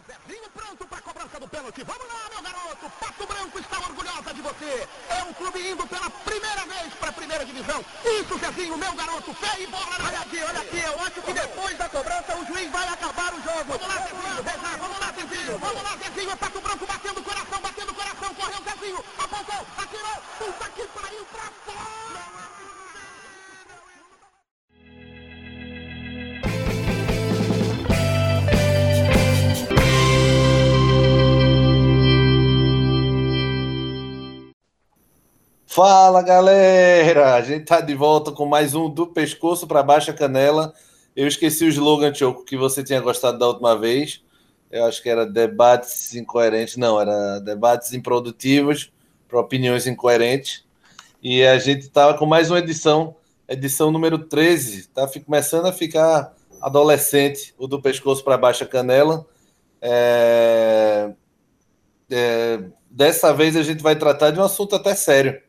Zezinho pronto para cobrança do pênalti. Vamos lá, meu garoto. Pato Branco está orgulhosa de você. É um clube indo pela primeira vez para a primeira divisão. Isso, Zezinho, meu garoto. Fé e bola. Olha aqui, olha aqui. Eu acho que depois da cobrança o juiz vai acabar o jogo. Vamos lá, Zezinho. Vamos lá, Zezinho. Vamos lá, Zezinho. É Pato Branco batendo o coração, batendo o coração. Correu o Zezinho. Apontou, atirou. Puta Fala galera, a gente tá de volta com mais um do pescoço para baixa canela. Eu esqueci o slogan Choco que você tinha gostado da última vez. Eu acho que era debates incoerentes, não, era debates improdutivos para opiniões incoerentes. E a gente tava com mais uma edição, edição número 13. Tá começando a ficar adolescente o do pescoço para baixa canela. É... É... Dessa vez a gente vai tratar de um assunto até sério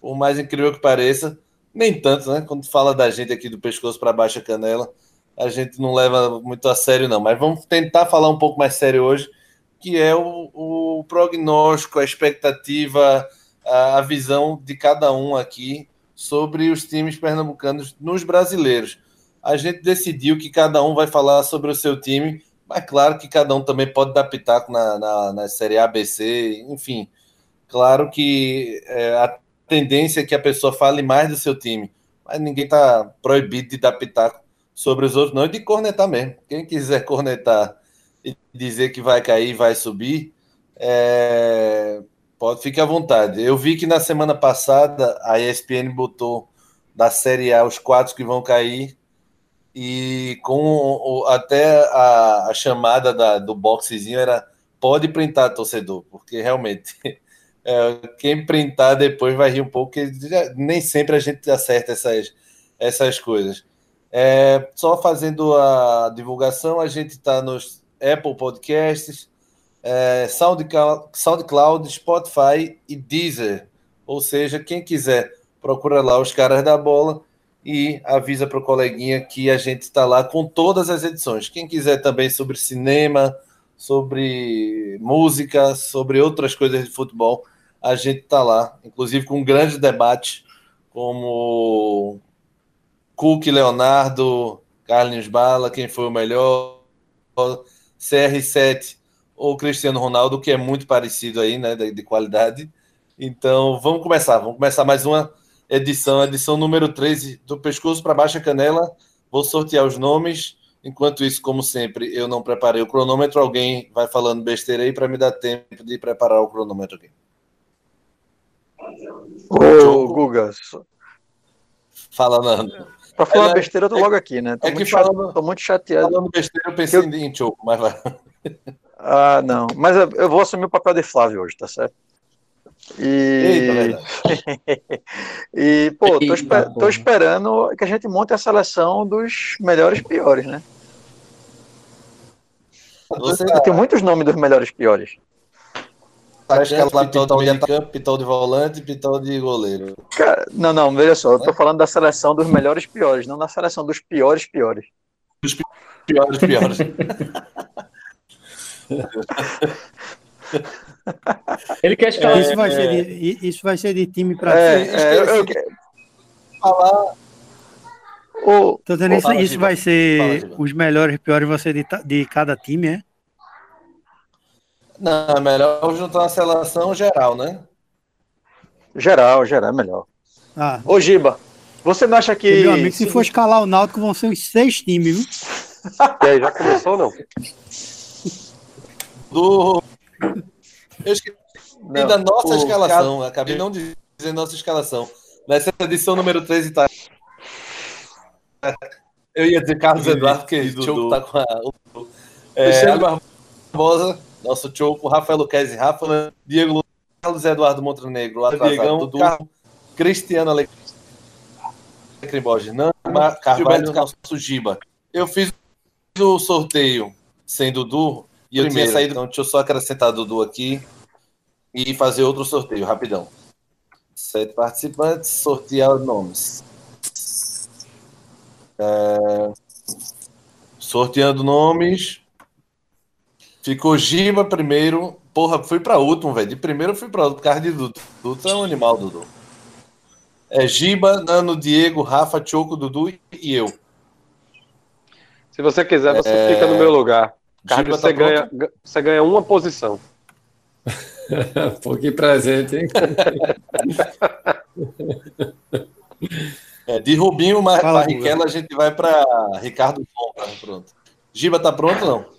por mais incrível que pareça, nem tanto, né? Quando fala da gente aqui do pescoço para baixa canela, a gente não leva muito a sério, não. Mas vamos tentar falar um pouco mais sério hoje, que é o, o prognóstico, a expectativa, a, a visão de cada um aqui sobre os times pernambucanos nos brasileiros. A gente decidiu que cada um vai falar sobre o seu time, mas claro que cada um também pode dar pitaco na, na, na Série A, B, C, enfim. Claro que é, tendência é que a pessoa fale mais do seu time. Mas ninguém está proibido de dar pitaco sobre os outros, não, e de cornetar mesmo. Quem quiser cornetar e dizer que vai cair, vai subir, é... pode ficar à vontade. Eu vi que na semana passada a ESPN botou da Série A os quatro que vão cair e com até a, a chamada da, do boxezinho era pode printar torcedor, porque realmente É, quem printar depois vai rir um pouco, porque nem sempre a gente acerta essas, essas coisas. É, só fazendo a divulgação, a gente está nos Apple Podcasts, é, SoundCloud, SoundCloud, Spotify e Deezer. Ou seja, quem quiser, procura lá os caras da bola e avisa para o coleguinha que a gente está lá com todas as edições. Quem quiser também sobre cinema, sobre música, sobre outras coisas de futebol, a gente está lá, inclusive com um grande debate, como Cook, Leonardo, Carlinhos Bala, quem foi o melhor, CR7 ou Cristiano Ronaldo, que é muito parecido aí, né, de, de qualidade. Então, vamos começar, vamos começar mais uma edição, edição número 13 do Pescoço para Baixa Canela. Vou sortear os nomes. Enquanto isso, como sempre, eu não preparei o cronômetro. Alguém vai falando besteira aí para me dar tempo de preparar o cronômetro aqui. Ô, Guga. Fala, Nando. Pra falar é, besteira, eu tô logo aqui, né? Tô, é muito, falando, tô muito chateado. Falando besteira, eu pensei eu... em Choco, mas vai. Ah, não. Mas eu, eu, vou assumir o papel de Flávio hoje, tá certo? E. Eita, e, pô, tô, esper... tô, esperando que a gente monte a seleção dos melhores piores, né? Você... Tem muitos nomes dos melhores piores. Acho que ela pitão de meio campo, pitão de volante, pitão de goleiro. Cara, não, não, veja só, eu tô falando da seleção dos melhores piores, não da seleção dos piores piores. Dos piores piores. Ele quer escalar. É, isso, vai é... ser de, isso vai ser de time para é, é, eu, eu, falar. O, Tô dizendo, isso, isso vai ser os melhores e piores você de, de cada time, é? Não, é melhor juntar uma seleção geral, né? Geral, geral, é melhor. Ah. Ô, Giba, você não acha que. Meu amigo, se for escalar o Náutico, vão ser uns seis times, viu? e aí, já começou ou não? Do. Eu esqueci não, da nossa escalação. Acabei não de dizer nossa escalação. Nessa edição número 13 tá. Eu ia dizer Carlos Eduardo, porque o Choco tá com a. É, Barbosa, nosso Choco, Rafael Luquezzi, Rafa, Diego Carlos Eduardo Montenegro, Diegão, Dudu, Cristiano Alecrim Borges, Nama, Carvalho, nosso Giba. Eu fiz o sorteio sem Dudu e eu Primeiro. tinha saído, então deixa eu só acrescentar Dudu aqui e fazer outro sorteio, rapidão. Sete participantes, sortear nomes. É... Sorteando nomes. Ficou Giba primeiro. Porra, fui pra último, velho. De primeiro eu fui pra último, por causa de Dudu. Dudu é um animal, Dudu. É Giba, Nano, Diego, Rafa, Choco, Dudu e eu. Se você quiser, você é... fica no meu lugar. Carlos, tá você, ganha, você ganha uma posição. Pouquinho presente, hein? é, de Rubinho Barrichello, a gente vai para Ricardo Sombra. Pronto. Giba tá pronto não?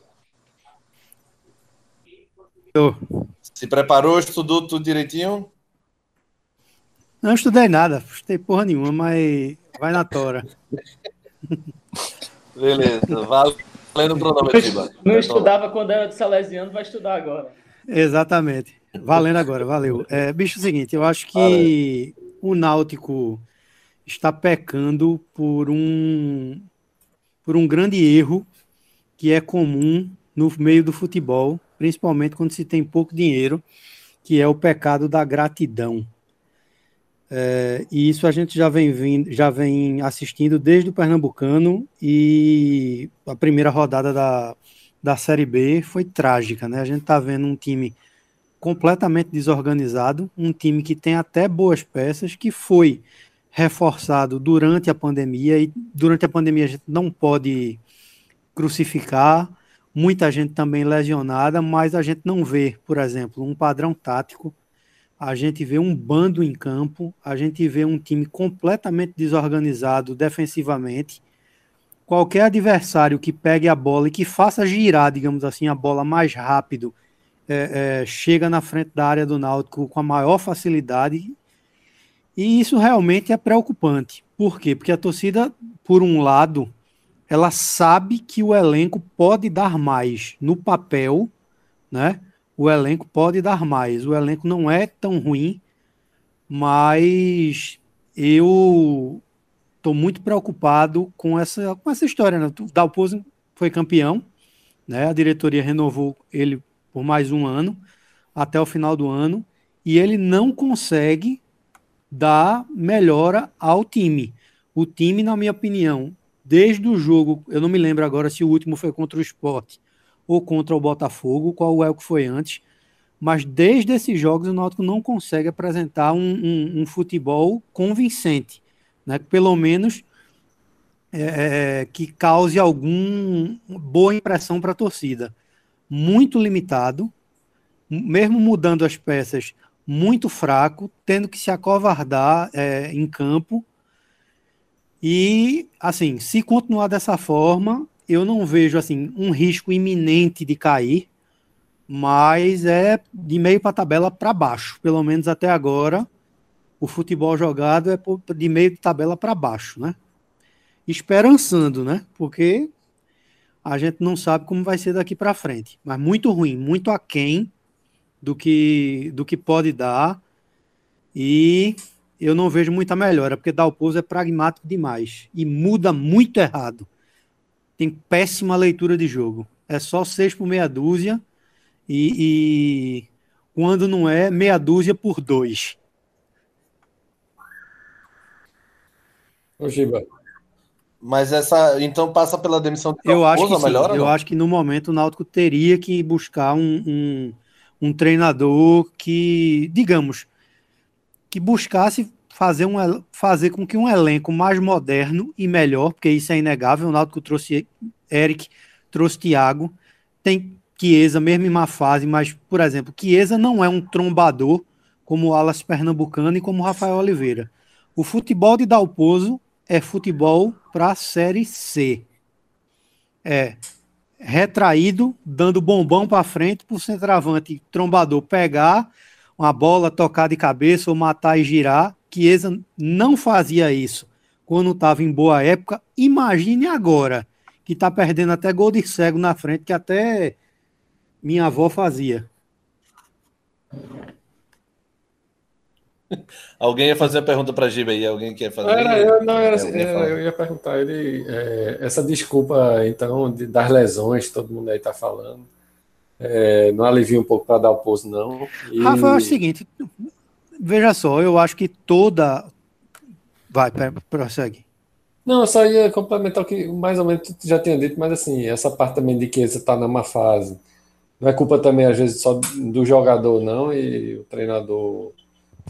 Tô. Se preparou, estudou tudo direitinho? Não estudei nada, estudei porra nenhuma, mas vai na tora. Beleza, valendo o cronômetro. Não estudava quando era de Salesiano, vai estudar agora. Exatamente. Valendo agora, valeu. É, bicho, é o seguinte, eu acho que valeu. o Náutico está pecando por um por um grande erro que é comum no meio do futebol, principalmente quando se tem pouco dinheiro, que é o pecado da gratidão. É, e isso a gente já vem, vindo, já vem assistindo desde o Pernambucano e a primeira rodada da, da Série B foi trágica, né? A gente está vendo um time completamente desorganizado, um time que tem até boas peças, que foi reforçado durante a pandemia, e durante a pandemia a gente não pode crucificar, muita gente também lesionada, mas a gente não vê, por exemplo, um padrão tático, a gente vê um bando em campo, a gente vê um time completamente desorganizado defensivamente. Qualquer adversário que pegue a bola e que faça girar, digamos assim, a bola mais rápido é, é, chega na frente da área do Náutico com a maior facilidade. E isso realmente é preocupante. Por quê? Porque a torcida, por um lado, ela sabe que o elenco pode dar mais no papel, né? O elenco pode dar mais. O elenco não é tão ruim, mas eu estou muito preocupado com essa, com essa história. Né? O Dalpozo foi campeão, né? A diretoria renovou ele por mais um ano, até o final do ano, e ele não consegue dar melhora ao time. O time, na minha opinião, desde o jogo, eu não me lembro agora se o último foi contra o Sport ou contra o Botafogo, qual é o que foi antes, mas desde esses jogos o Náutico não consegue apresentar um, um, um futebol convincente, né? pelo menos é, é que cause alguma boa impressão para a torcida muito limitado, mesmo mudando as peças, muito fraco, tendo que se acovardar é, em campo. E, assim, se continuar dessa forma, eu não vejo assim um risco iminente de cair, mas é de meio para tabela para baixo, pelo menos até agora. O futebol jogado é de meio de tabela para baixo, né? Esperançando, né? Porque a gente não sabe como vai ser daqui para frente. Mas muito ruim, muito aquém do que, do que pode dar. E eu não vejo muita melhora, porque Dalpozo é pragmático demais e muda muito errado. Tem péssima leitura de jogo. É só seis por meia dúzia e, e quando não é, meia dúzia por dois. Ô, Giba, mas essa. Então passa pela demissão de Eu acho que sim. Melhora, eu acho que no momento o Náutico teria que buscar um, um, um, treinador que, digamos, que buscasse fazer, um, fazer com que um elenco mais moderno e melhor, porque isso é inegável. O Náutico trouxe Eric, trouxe Thiago, tem Chiesa, mesmo em má fase, mas, por exemplo, Chiesa não é um trombador como o Alas Pernambucano e como o Rafael Oliveira. O futebol de Dalpozo é futebol para a Série C. É retraído, dando bombão para frente para o centroavante trombador pegar uma bola, tocar de cabeça ou matar e girar. Chiesa não fazia isso quando estava em boa época. Imagine agora, que está perdendo até gol de cego na frente, que até minha avó fazia. Alguém ia fazer a pergunta para Giba aí? Alguém quer fazer? Era, eu, não, era, assim, é, eu ia perguntar ele é, essa desculpa então de, das lesões todo mundo aí está falando. É, não alivia um pouco para dar o pouso, não. E... Rafa, é o seguinte, veja só, eu acho que toda. Vai, prossegue. Não, eu só ia complementar o que mais ou menos tu já tinha dito, mas assim, essa parte também de que você está numa fase não é culpa também, às vezes, só do jogador, não, e o treinador,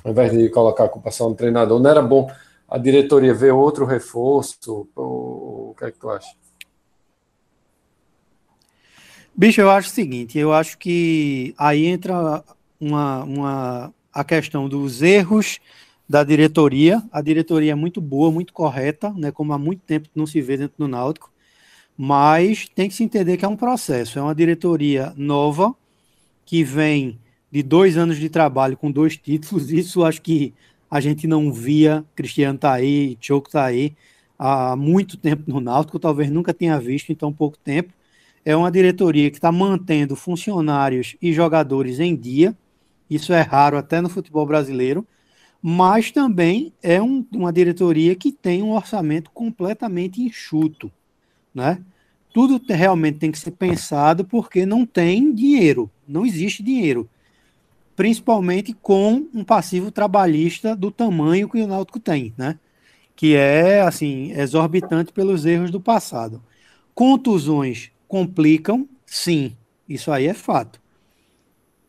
ao invés de colocar a culpa só no treinador, não era bom a diretoria ver outro reforço? O, o que é que tu acha? Bicho, eu acho o seguinte, eu acho que aí entra uma, uma, a questão dos erros da diretoria. A diretoria é muito boa, muito correta, né, como há muito tempo não se vê dentro do Náutico mas tem que se entender que é um processo, é uma diretoria nova que vem de dois anos de trabalho com dois títulos. Isso acho que a gente não via. Cristiano tá aí, Choco tá aí há muito tempo no Náutico, talvez nunca tenha visto em tão pouco tempo. É uma diretoria que está mantendo funcionários e jogadores em dia. Isso é raro até no futebol brasileiro, mas também é um, uma diretoria que tem um orçamento completamente enxuto né? Tudo realmente tem que ser pensado porque não tem dinheiro, não existe dinheiro, principalmente com um passivo trabalhista do tamanho que o Náutico tem, né? Que é assim exorbitante pelos erros do passado. Contusões complicam, sim, isso aí é fato.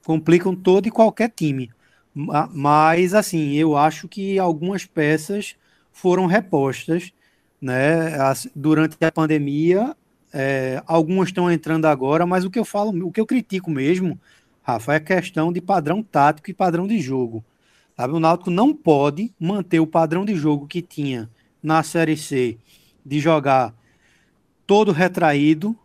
Complicam todo e qualquer time. Mas, assim, eu acho que algumas peças foram repostas né? Durante a pandemia, é, algumas estão entrando agora, mas o que eu falo, o que eu critico mesmo, Rafa, é a questão de padrão tático e padrão de jogo. Sabe? O Náutico não pode manter o padrão de jogo que tinha na Série C de jogar todo retraído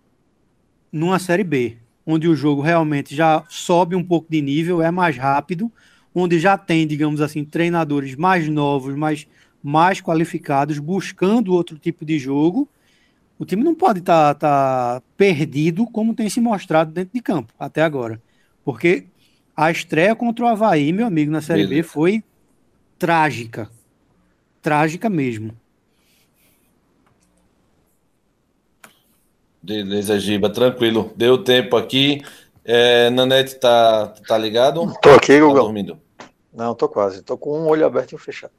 numa Série B, onde o jogo realmente já sobe um pouco de nível, é mais rápido, onde já tem, digamos assim, treinadores mais novos, mais mais qualificados, buscando outro tipo de jogo. O time não pode estar tá, tá perdido como tem se mostrado dentro de campo até agora. Porque a estreia contra o Havaí, meu amigo, na Série Beleza. B foi trágica. Trágica mesmo. Beleza, Giba, tranquilo. Deu tempo aqui. É, Nanete, tá, tá ligado? Tô aqui, Google. Tá dormindo? Não, tô quase. Tô com um olho aberto e um fechado.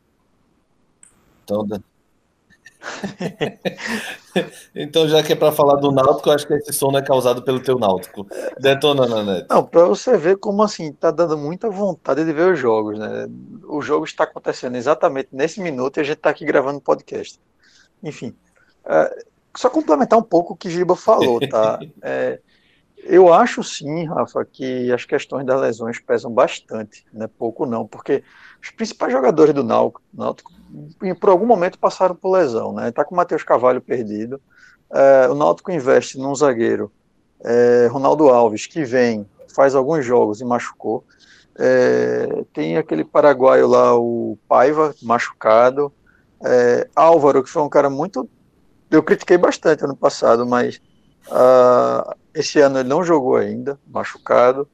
Então, então já que é para falar do Náutico, eu acho que esse sono é causado pelo teu Náutico. Detona, Nanete. Não, para você ver como assim, tá dando muita vontade de ver os jogos, né? O jogo está acontecendo exatamente nesse minuto e a gente está aqui gravando podcast. Enfim, é, só complementar um pouco o que Giba falou, tá? É, eu acho sim, Rafa, que as questões das lesões pesam bastante, né? Pouco não, porque os principais jogadores do Náutico, Náutico por algum momento passaram por lesão, né? Tá com o Matheus Cavalho perdido. É, o Náutico investe num zagueiro, é, Ronaldo Alves, que vem, faz alguns jogos e machucou. É, tem aquele paraguaio lá, o Paiva, machucado. É, Álvaro, que foi um cara muito. Eu critiquei bastante ano passado, mas uh, esse ano ele não jogou ainda, machucado.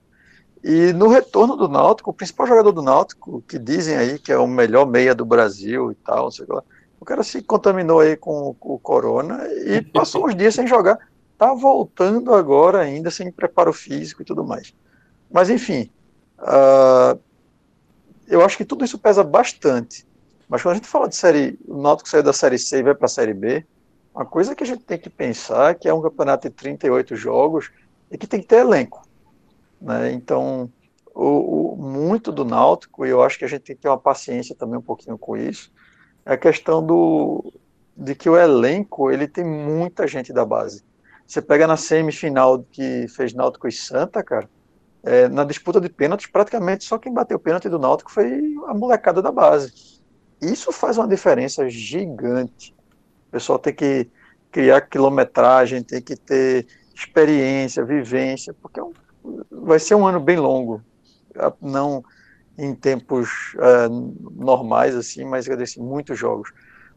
E no retorno do Náutico, o principal jogador do Náutico, que dizem aí que é o melhor meia do Brasil e tal, não sei lá, o cara se contaminou aí com o corona e passou uns dias sem jogar. Tá voltando agora ainda sem preparo físico e tudo mais. Mas enfim, uh, eu acho que tudo isso pesa bastante. Mas quando a gente fala de série, o Náutico saiu da série C e vai para a série B, uma coisa que a gente tem que pensar é que é um campeonato de 38 jogos e que tem que ter elenco. Né? Então, o, o, muito do Náutico, e eu acho que a gente tem que ter uma paciência também um pouquinho com isso, é a questão do, de que o elenco ele tem muita gente da base. Você pega na semifinal que fez Náutico e Santa, cara, é, na disputa de pênaltis, praticamente só quem bateu o pênalti do Náutico foi a molecada da base. Isso faz uma diferença gigante. Pessoal tem que criar quilometragem, tem que ter experiência, vivência, porque é um vai ser um ano bem longo, não em tempos uh, normais assim, mas assim, muitos jogos.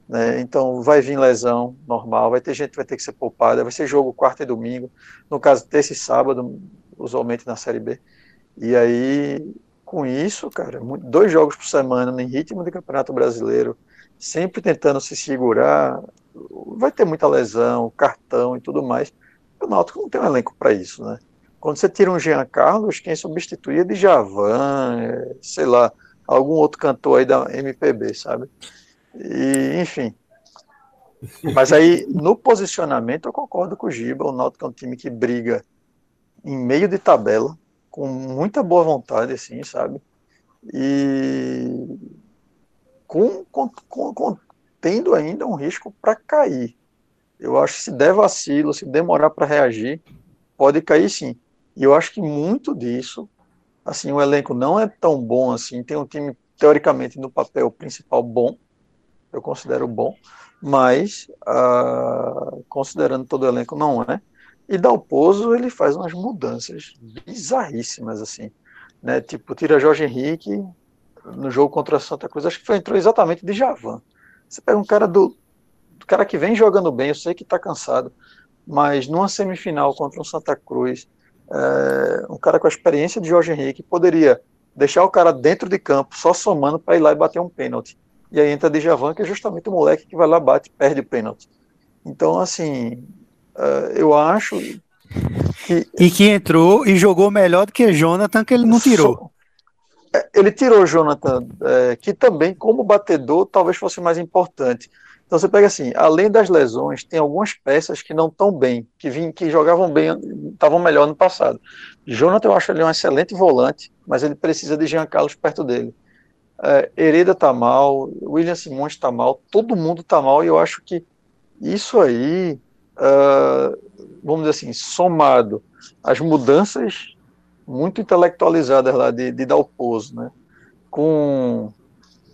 Né? Então vai vir lesão normal, vai ter gente que vai ter que ser poupada, vai ser jogo quarta e domingo, no caso terça e sábado, usualmente na Série B. E aí, com isso, cara, dois jogos por semana em ritmo de Campeonato Brasileiro, sempre tentando se segurar, vai ter muita lesão, cartão e tudo mais. O Náutico não tem um elenco para isso, né? Quando você tira um Jean Carlos, quem substituía é de Javan, é, sei lá, algum outro cantor aí da MPB, sabe? E, enfim. Mas aí, no posicionamento, eu concordo com o Giba. O Náutico é um time que briga em meio de tabela, com muita boa vontade, assim, sabe? E com, com, com, tendo ainda um risco para cair. Eu acho que se der vacilo, se demorar para reagir, pode cair sim. E eu acho que muito disso, assim, o elenco não é tão bom assim, tem um time teoricamente no papel principal bom, eu considero bom, mas uh, considerando todo o elenco não é. E Dalpozo ele faz umas mudanças bizarríssimas assim, né? Tipo tira Jorge Henrique no jogo contra Santa Cruz, acho que foi entrou exatamente de Javan. Você pega um cara do, do cara que vem jogando bem, eu sei que está cansado, mas numa semifinal contra um Santa Cruz, é, um cara com a experiência de Jorge Henrique poderia deixar o cara dentro de campo, só somando para ir lá e bater um pênalti. E aí entra Djavan, que é justamente o moleque que vai lá, bate e perde o pênalti. Então, assim, uh, eu acho que. E que entrou e jogou melhor do que Jonathan, que ele não tirou. Ele tirou Jonathan, é, que também, como batedor, talvez fosse mais importante. Então você pega assim, além das lesões, tem algumas peças que não estão bem, que, vim, que jogavam bem, estavam melhor no passado. Jonathan, eu acho ele um excelente volante, mas ele precisa de Jean Carlos perto dele. É, Hereda está mal, William Simões está mal, todo mundo está mal, e eu acho que isso aí, uh, vamos dizer assim, somado às mudanças muito intelectualizadas lá de, de Dalpozo, né? com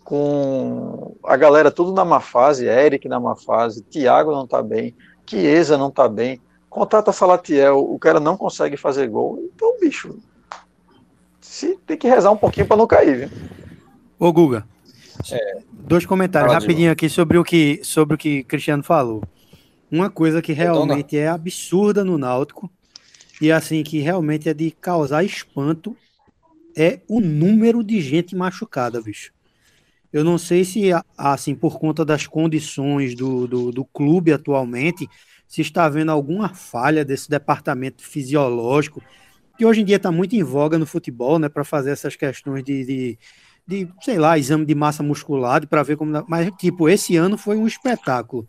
com a galera tudo na má fase, Eric na má fase, Thiago não tá bem, Chiesa não tá bem, contrata Salatiel, o cara não consegue fazer gol, então, bicho, se tem que rezar um pouquinho para não cair, viu? Ô, Guga, é, dois comentários rapidinho aqui sobre o que sobre o que Cristiano falou. Uma coisa que realmente é absurda no Náutico e assim que realmente é de causar espanto é o número de gente machucada, bicho. Eu não sei se, assim, por conta das condições do, do, do clube atualmente, se está havendo alguma falha desse departamento fisiológico, que hoje em dia está muito em voga no futebol, né, para fazer essas questões de, de, de, sei lá, exame de massa muscular, para ver como. Mas, tipo, esse ano foi um espetáculo.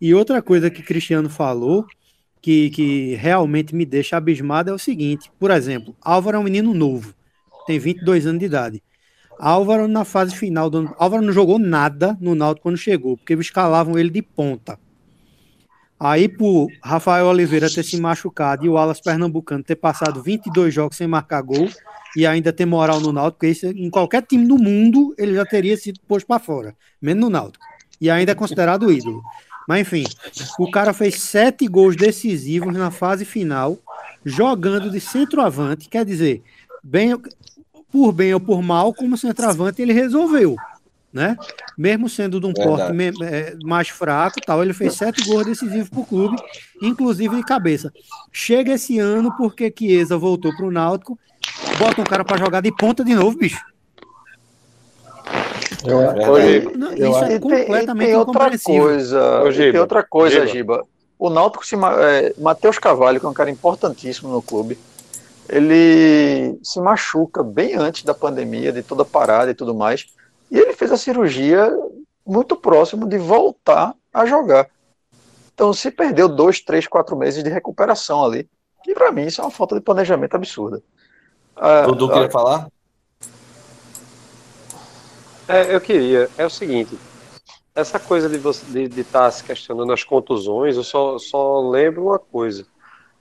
E outra coisa que Cristiano falou, que, que realmente me deixa abismado, é o seguinte: por exemplo, Álvaro é um menino novo, tem 22 anos de idade. Álvaro na fase final do. Álvaro não jogou nada no Náutico quando chegou, porque escalavam ele de ponta. Aí, por Rafael Oliveira ter se machucado e o Alas Pernambucano ter passado 22 jogos sem marcar gol e ainda ter moral no Náutico, porque isso, em qualquer time do mundo ele já teria sido posto para fora, menos no Náutico. E ainda é considerado ídolo. Mas enfim, o cara fez sete gols decisivos na fase final, jogando de centroavante, quer dizer, bem, por bem ou por mal, como centroavante, ele resolveu. Né? Mesmo sendo de um porte é, mais fraco, tal, ele fez sete gols decisivos para o clube, inclusive de cabeça. Chega esse ano porque Chiesa voltou para o Náutico, bota um cara para jogar de ponta de novo, bicho. Eu, eu, não, isso é completamente tem, outra coisa, tem outra coisa, Giba. Giba. O Náutico se é, Matheus Cavalho, que é um cara importantíssimo no clube, ele se machuca bem antes da pandemia, de toda a parada e tudo mais, e ele fez a cirurgia muito próximo de voltar a jogar. Então se perdeu dois, três, quatro meses de recuperação ali. E para mim isso é uma falta de planejamento absurda. Ah, Dudu queria ah, falar? É, eu queria. É o seguinte, essa coisa de você de estar tá se questionando as contusões, eu só, só lembro uma coisa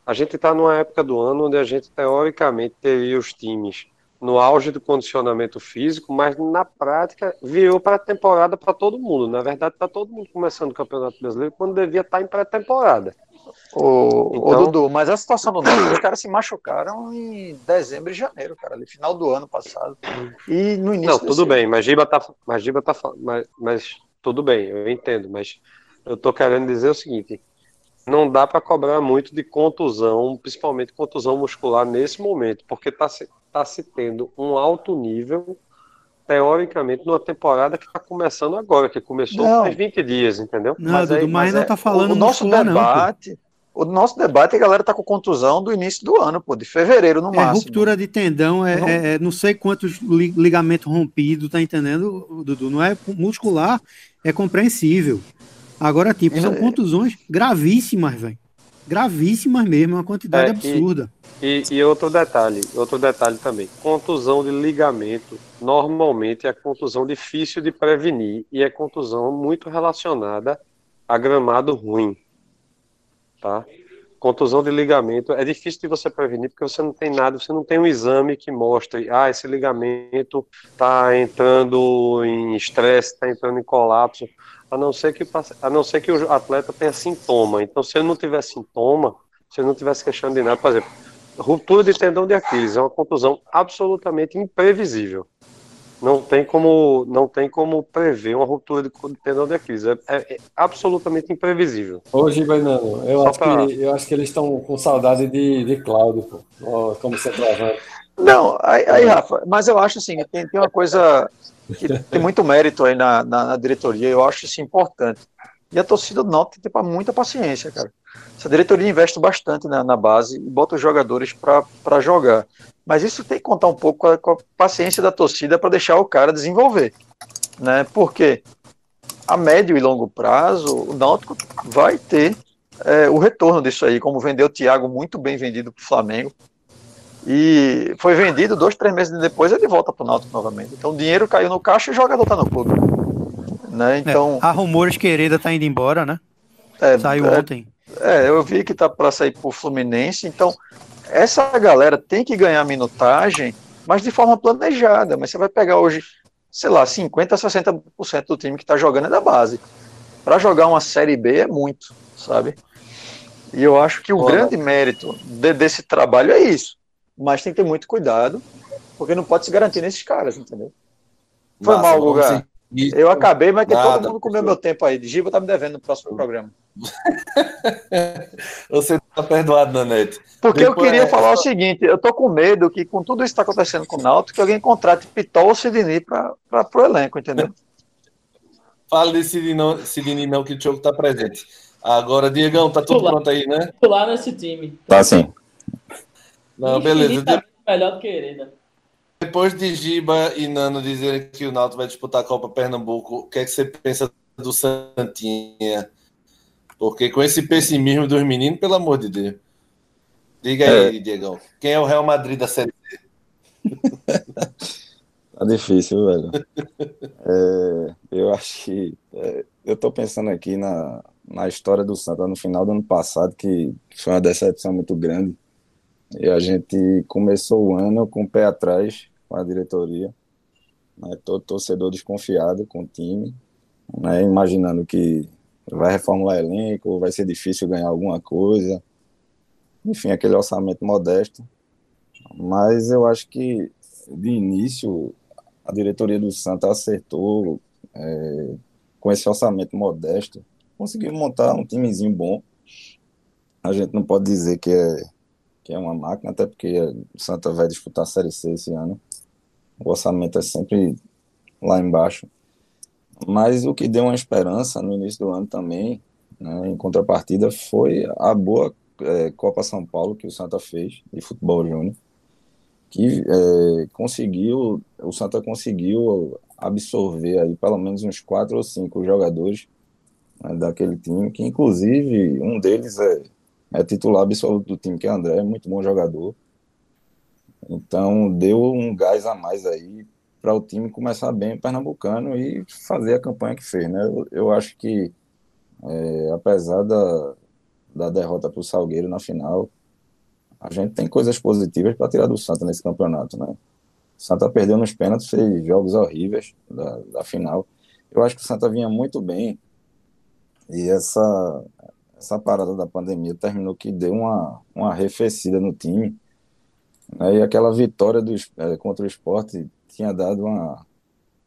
a gente está numa época do ano onde a gente teoricamente teria os times no auge do condicionamento físico, mas na prática virou para temporada para todo mundo. Na verdade, está todo mundo começando o Campeonato Brasileiro quando devia estar tá em pré-temporada. O, então... Dudu, mas a situação do Náutico, os caras se machucaram em dezembro e janeiro, cara, ali final do ano passado. E no início Não, tudo bem, mas Giba tá, mas Giba tá mas, mas tudo bem, eu entendo, mas eu tô querendo dizer o seguinte, não dá para cobrar muito de contusão, principalmente contusão muscular nesse momento, porque está se, tá se tendo um alto nível, teoricamente, numa temporada que está começando agora, que começou não. faz 20 dias, entendeu? Não, mas, aí, mas não está é, falando o nosso debate. Não, o nosso debate, a galera tá com contusão do início do ano, pô, de fevereiro no é, máximo. Ruptura de tendão, é não, é, é não sei quantos ligamentos rompidos, tá entendendo, Dudu? Não é muscular, é compreensível. Agora, tipo, são contusões gravíssimas, velho. Gravíssimas mesmo, uma quantidade é, absurda. E, e, outro detalhe, outro detalhe também, contusão de ligamento normalmente é contusão difícil de prevenir e é contusão muito relacionada a gramado ruim, tá? Contusão de ligamento é difícil de você prevenir porque você não tem nada, você não tem um exame que mostre, ah, esse ligamento está entrando em estresse, está entrando em colapso, a não ser que a não ser que o atleta tenha sintoma. Então, se ele não tiver sintoma, se ele não tivesse queixando de nada, por exemplo, ruptura de tendão de Aquiles é uma contusão absolutamente imprevisível. Não tem como, não tem como prever uma ruptura de tendão de Aquiles. É, é, é absolutamente imprevisível. Hoje, Bernardo, eu, acho pra... que, eu acho que eles estão com saudade de, de Cláudio, pô, como centroavante. Não, aí, aí, Rafa, mas eu acho assim, tem, tem uma coisa que tem muito mérito aí na, na, na diretoria, eu acho isso importante. E a torcida do Náutico tem que ter muita paciência, cara. Essa diretoria investe bastante na, na base e bota os jogadores para jogar. Mas isso tem que contar um pouco com a, com a paciência da torcida para deixar o cara desenvolver. Né? Porque a médio e longo prazo, o Náutico vai ter é, o retorno disso aí, como vendeu o Thiago muito bem vendido para o Flamengo. E foi vendido dois, três meses depois, ele volta para o Náutico novamente. Então o dinheiro caiu no caixa e o jogador está no clube. Né? É, então, é, há rumores que Hereda está indo embora, né? É, Saiu é, ontem. É, eu vi que tá para sair pro Fluminense, então essa galera tem que ganhar minutagem, mas de forma planejada. Mas você vai pegar hoje, sei lá, 50% a 60% do time que está jogando é da base. Para jogar uma Série B é muito, sabe? E eu acho que o grande mérito de, desse trabalho é isso. Mas tem que ter muito cuidado, porque não pode se garantir nesses caras, entendeu? Foi Nossa, mal, Guga. Eu acabei, mas que Nada, todo mundo comeu meu tempo aí. Giba tá me devendo no próximo programa. Você tá perdoado, Nanete. Porque Depois, eu queria é... falar o seguinte: eu tô com medo que, com tudo isso que tá acontecendo com o Náutico, que alguém contrate Pitol ou Sidney para pro elenco, entendeu? Fala de Sidney não, Sidney não, que o Diogo tá presente. Agora, Diegão, tá tudo pronto aí, né? Pular nesse time. Tá sim. Não, beleza. Melhor do que ele, né? Depois de Giba e Nano dizerem que o Náutico vai disputar a Copa Pernambuco, o que é que você pensa do Santinha? Porque com esse pessimismo dos meninos, pelo amor de Deus. Diga aí, é. Diegão. Quem é o Real Madrid da Série B? tá difícil, velho. É, eu acho que. É, eu tô pensando aqui na, na história do Santa no final do ano passado, que foi uma decepção muito grande. E a gente começou o ano com o pé atrás, com a diretoria, né, todo torcedor desconfiado com o time, né, imaginando que vai reformular elenco, vai ser difícil ganhar alguma coisa, enfim, aquele orçamento modesto. Mas eu acho que de início a diretoria do Santa acertou é, com esse orçamento modesto, conseguiu montar um timezinho bom. A gente não pode dizer que é que é uma máquina, até porque o Santa vai disputar a Série C esse ano. O orçamento é sempre lá embaixo. Mas o que deu uma esperança no início do ano também, né, em contrapartida, foi a boa é, Copa São Paulo que o Santa fez de futebol júnior, que é, conseguiu, o Santa conseguiu absorver aí pelo menos uns quatro ou cinco jogadores né, daquele time, que inclusive um deles é é titular absoluto do time, que é André, é muito bom jogador. Então, deu um gás a mais aí para o time começar bem Pernambucano e fazer a campanha que fez, né? Eu, eu acho que, é, apesar da, da derrota para o Salgueiro na final, a gente tem coisas positivas para tirar do Santa nesse campeonato, né? O Santa perdeu nos pênaltis, fez jogos horríveis da, da final. Eu acho que o Santa vinha muito bem e essa essa parada da pandemia terminou que deu uma, uma arrefecida no time. Né? E aquela vitória do, é, contra o esporte tinha dado uma,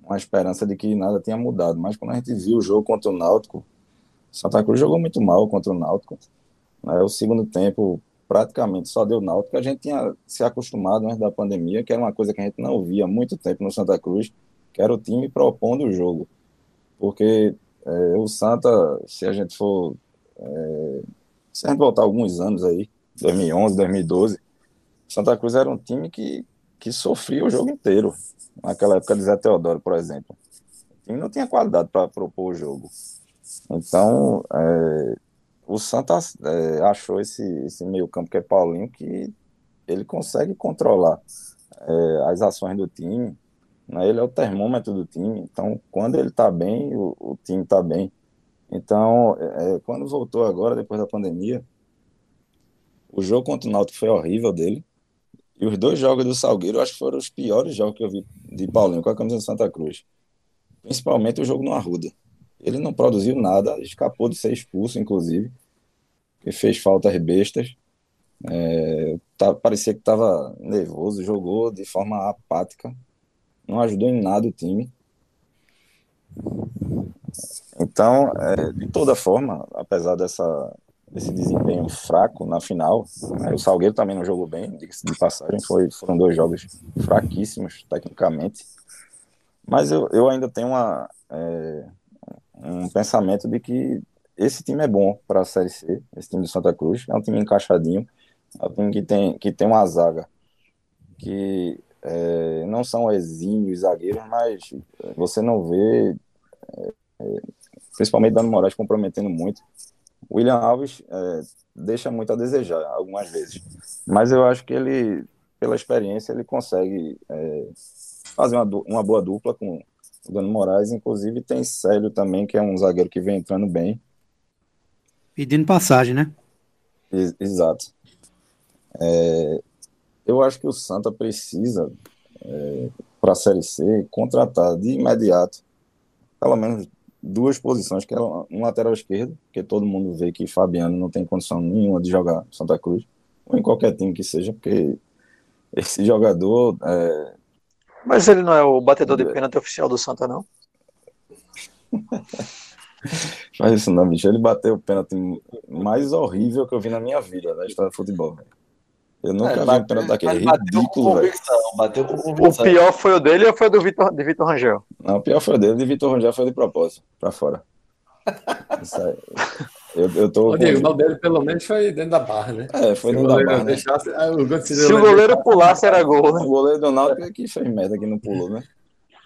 uma esperança de que nada tinha mudado. Mas quando a gente viu o jogo contra o Náutico, Santa Cruz jogou muito mal contra o Náutico. Né? O segundo tempo praticamente só deu Náutico. A gente tinha se acostumado antes da pandemia, que era uma coisa que a gente não via há muito tempo no Santa Cruz, que era o time propondo o jogo. Porque é, o Santa, se a gente for é, se a gente voltar alguns anos aí, 2011, 2012, Santa Cruz era um time que, que sofria o jogo inteiro. Naquela época de Zé Teodoro, por exemplo. O time não tinha qualidade para propor o jogo. Então, é, o Santa é, achou esse, esse meio campo que é Paulinho que ele consegue controlar é, as ações do time. Né? Ele é o termômetro do time. Então, quando ele está bem, o, o time está bem. Então, é, quando voltou agora, depois da pandemia, o jogo contra o Náutico foi horrível dele. E os dois jogos do Salgueiro, acho que foram os piores jogos que eu vi de Paulinho com a camisa de Santa Cruz. Principalmente o jogo no Arruda. Ele não produziu nada, escapou de ser expulso, inclusive. E fez faltas bestas. É, tá, parecia que estava nervoso, jogou de forma apática. Não ajudou em nada o time. Então, é, de toda forma, apesar dessa, desse desempenho fraco na final, né, o Salgueiro também não jogou bem, de passagem, foi, foram dois jogos fraquíssimos tecnicamente, mas eu, eu ainda tenho uma, é, um pensamento de que esse time é bom para a Série C, esse time do Santa Cruz, é um time encaixadinho, é um time que tem, que tem uma zaga que é, não são exímios zagueiros, mas você não vê é, principalmente Dano Moraes comprometendo muito. William Alves é, deixa muito a desejar algumas vezes, mas eu acho que ele, pela experiência, ele consegue é, fazer uma, uma boa dupla com o Dano Moraes. Inclusive tem Célio também, que é um zagueiro que vem entrando bem. Pedindo passagem, né? Ex exato. É, eu acho que o Santa precisa, é, para a Série C, contratar de imediato pelo menos duas posições, que é um lateral esquerdo, porque todo mundo vê que Fabiano não tem condição nenhuma de jogar Santa Cruz, ou em qualquer time que seja, porque esse jogador. É... Mas ele não é o batedor de pênalti oficial do Santa, não? Faz isso não, bicho. Ele bateu o pênalti mais horrível que eu vi na minha vida, na história do futebol. Véio. Eu nunca é, vi um pênalti daquele. Ridículo, velho. Bateu com convicção. O pior foi o dele ou foi o do Vitor, de Vitor Rangel? Não, o pior foi o dele. De Vitor Rangel foi de propósito, pra fora. Isso aí. Eu, eu tô. O Diego, o dele pelo menos foi dentro da barra, né? É, foi dentro da barra. Né? Deixasse, ah, o se o goleiro pulasse, era gol, né? O goleiro do Náutico é que fez merda que não pulou, né?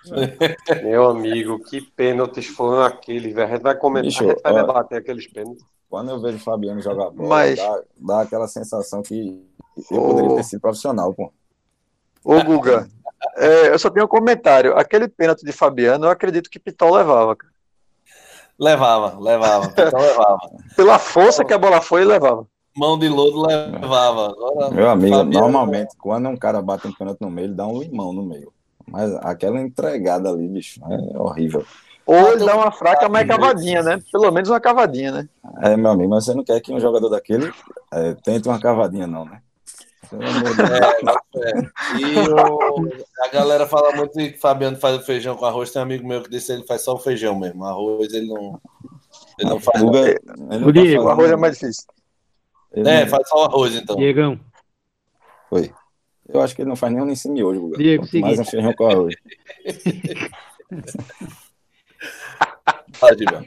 Meu amigo, que pênaltis foram aqueles, velho. A gente vai comentar, Bicho, a gente vai ó, debater aqueles pênaltis. Quando eu vejo o Fabiano jogar bola, Mas... dá, dá aquela sensação que eu poderia ter sido profissional, pô. Ô, Guga, é, eu só tenho um comentário. Aquele pênalti de Fabiano, eu acredito que Pitol levava, cara. Levava, levava. Pitol levava. Pela força que a bola foi, ele levava. Mão de lodo levava. Agora, Meu amigo, Fabiano... normalmente, quando um cara bate um pênalti no meio, ele dá um limão no meio. Mas aquela entregada ali, bicho, é horrível. Ou ele dá uma fraca, mas cavadinha, né? Pelo menos uma cavadinha, né? É, meu amigo, mas você não quer que um jogador daquele é, tente uma cavadinha, não, né? É, é. E o, a galera fala muito que Fabiano faz o feijão com arroz. Tem um amigo meu que disse que ele faz só o feijão mesmo. Arroz ele não, ele não faz. Guga, ele o Diego, o arroz é mais difícil. Ele é, não... faz só o arroz então. Diegão. Oi. Eu acho que ele não faz nem um hoje, Guga. Diego, mais um feijão com arroz. Fala, Diego.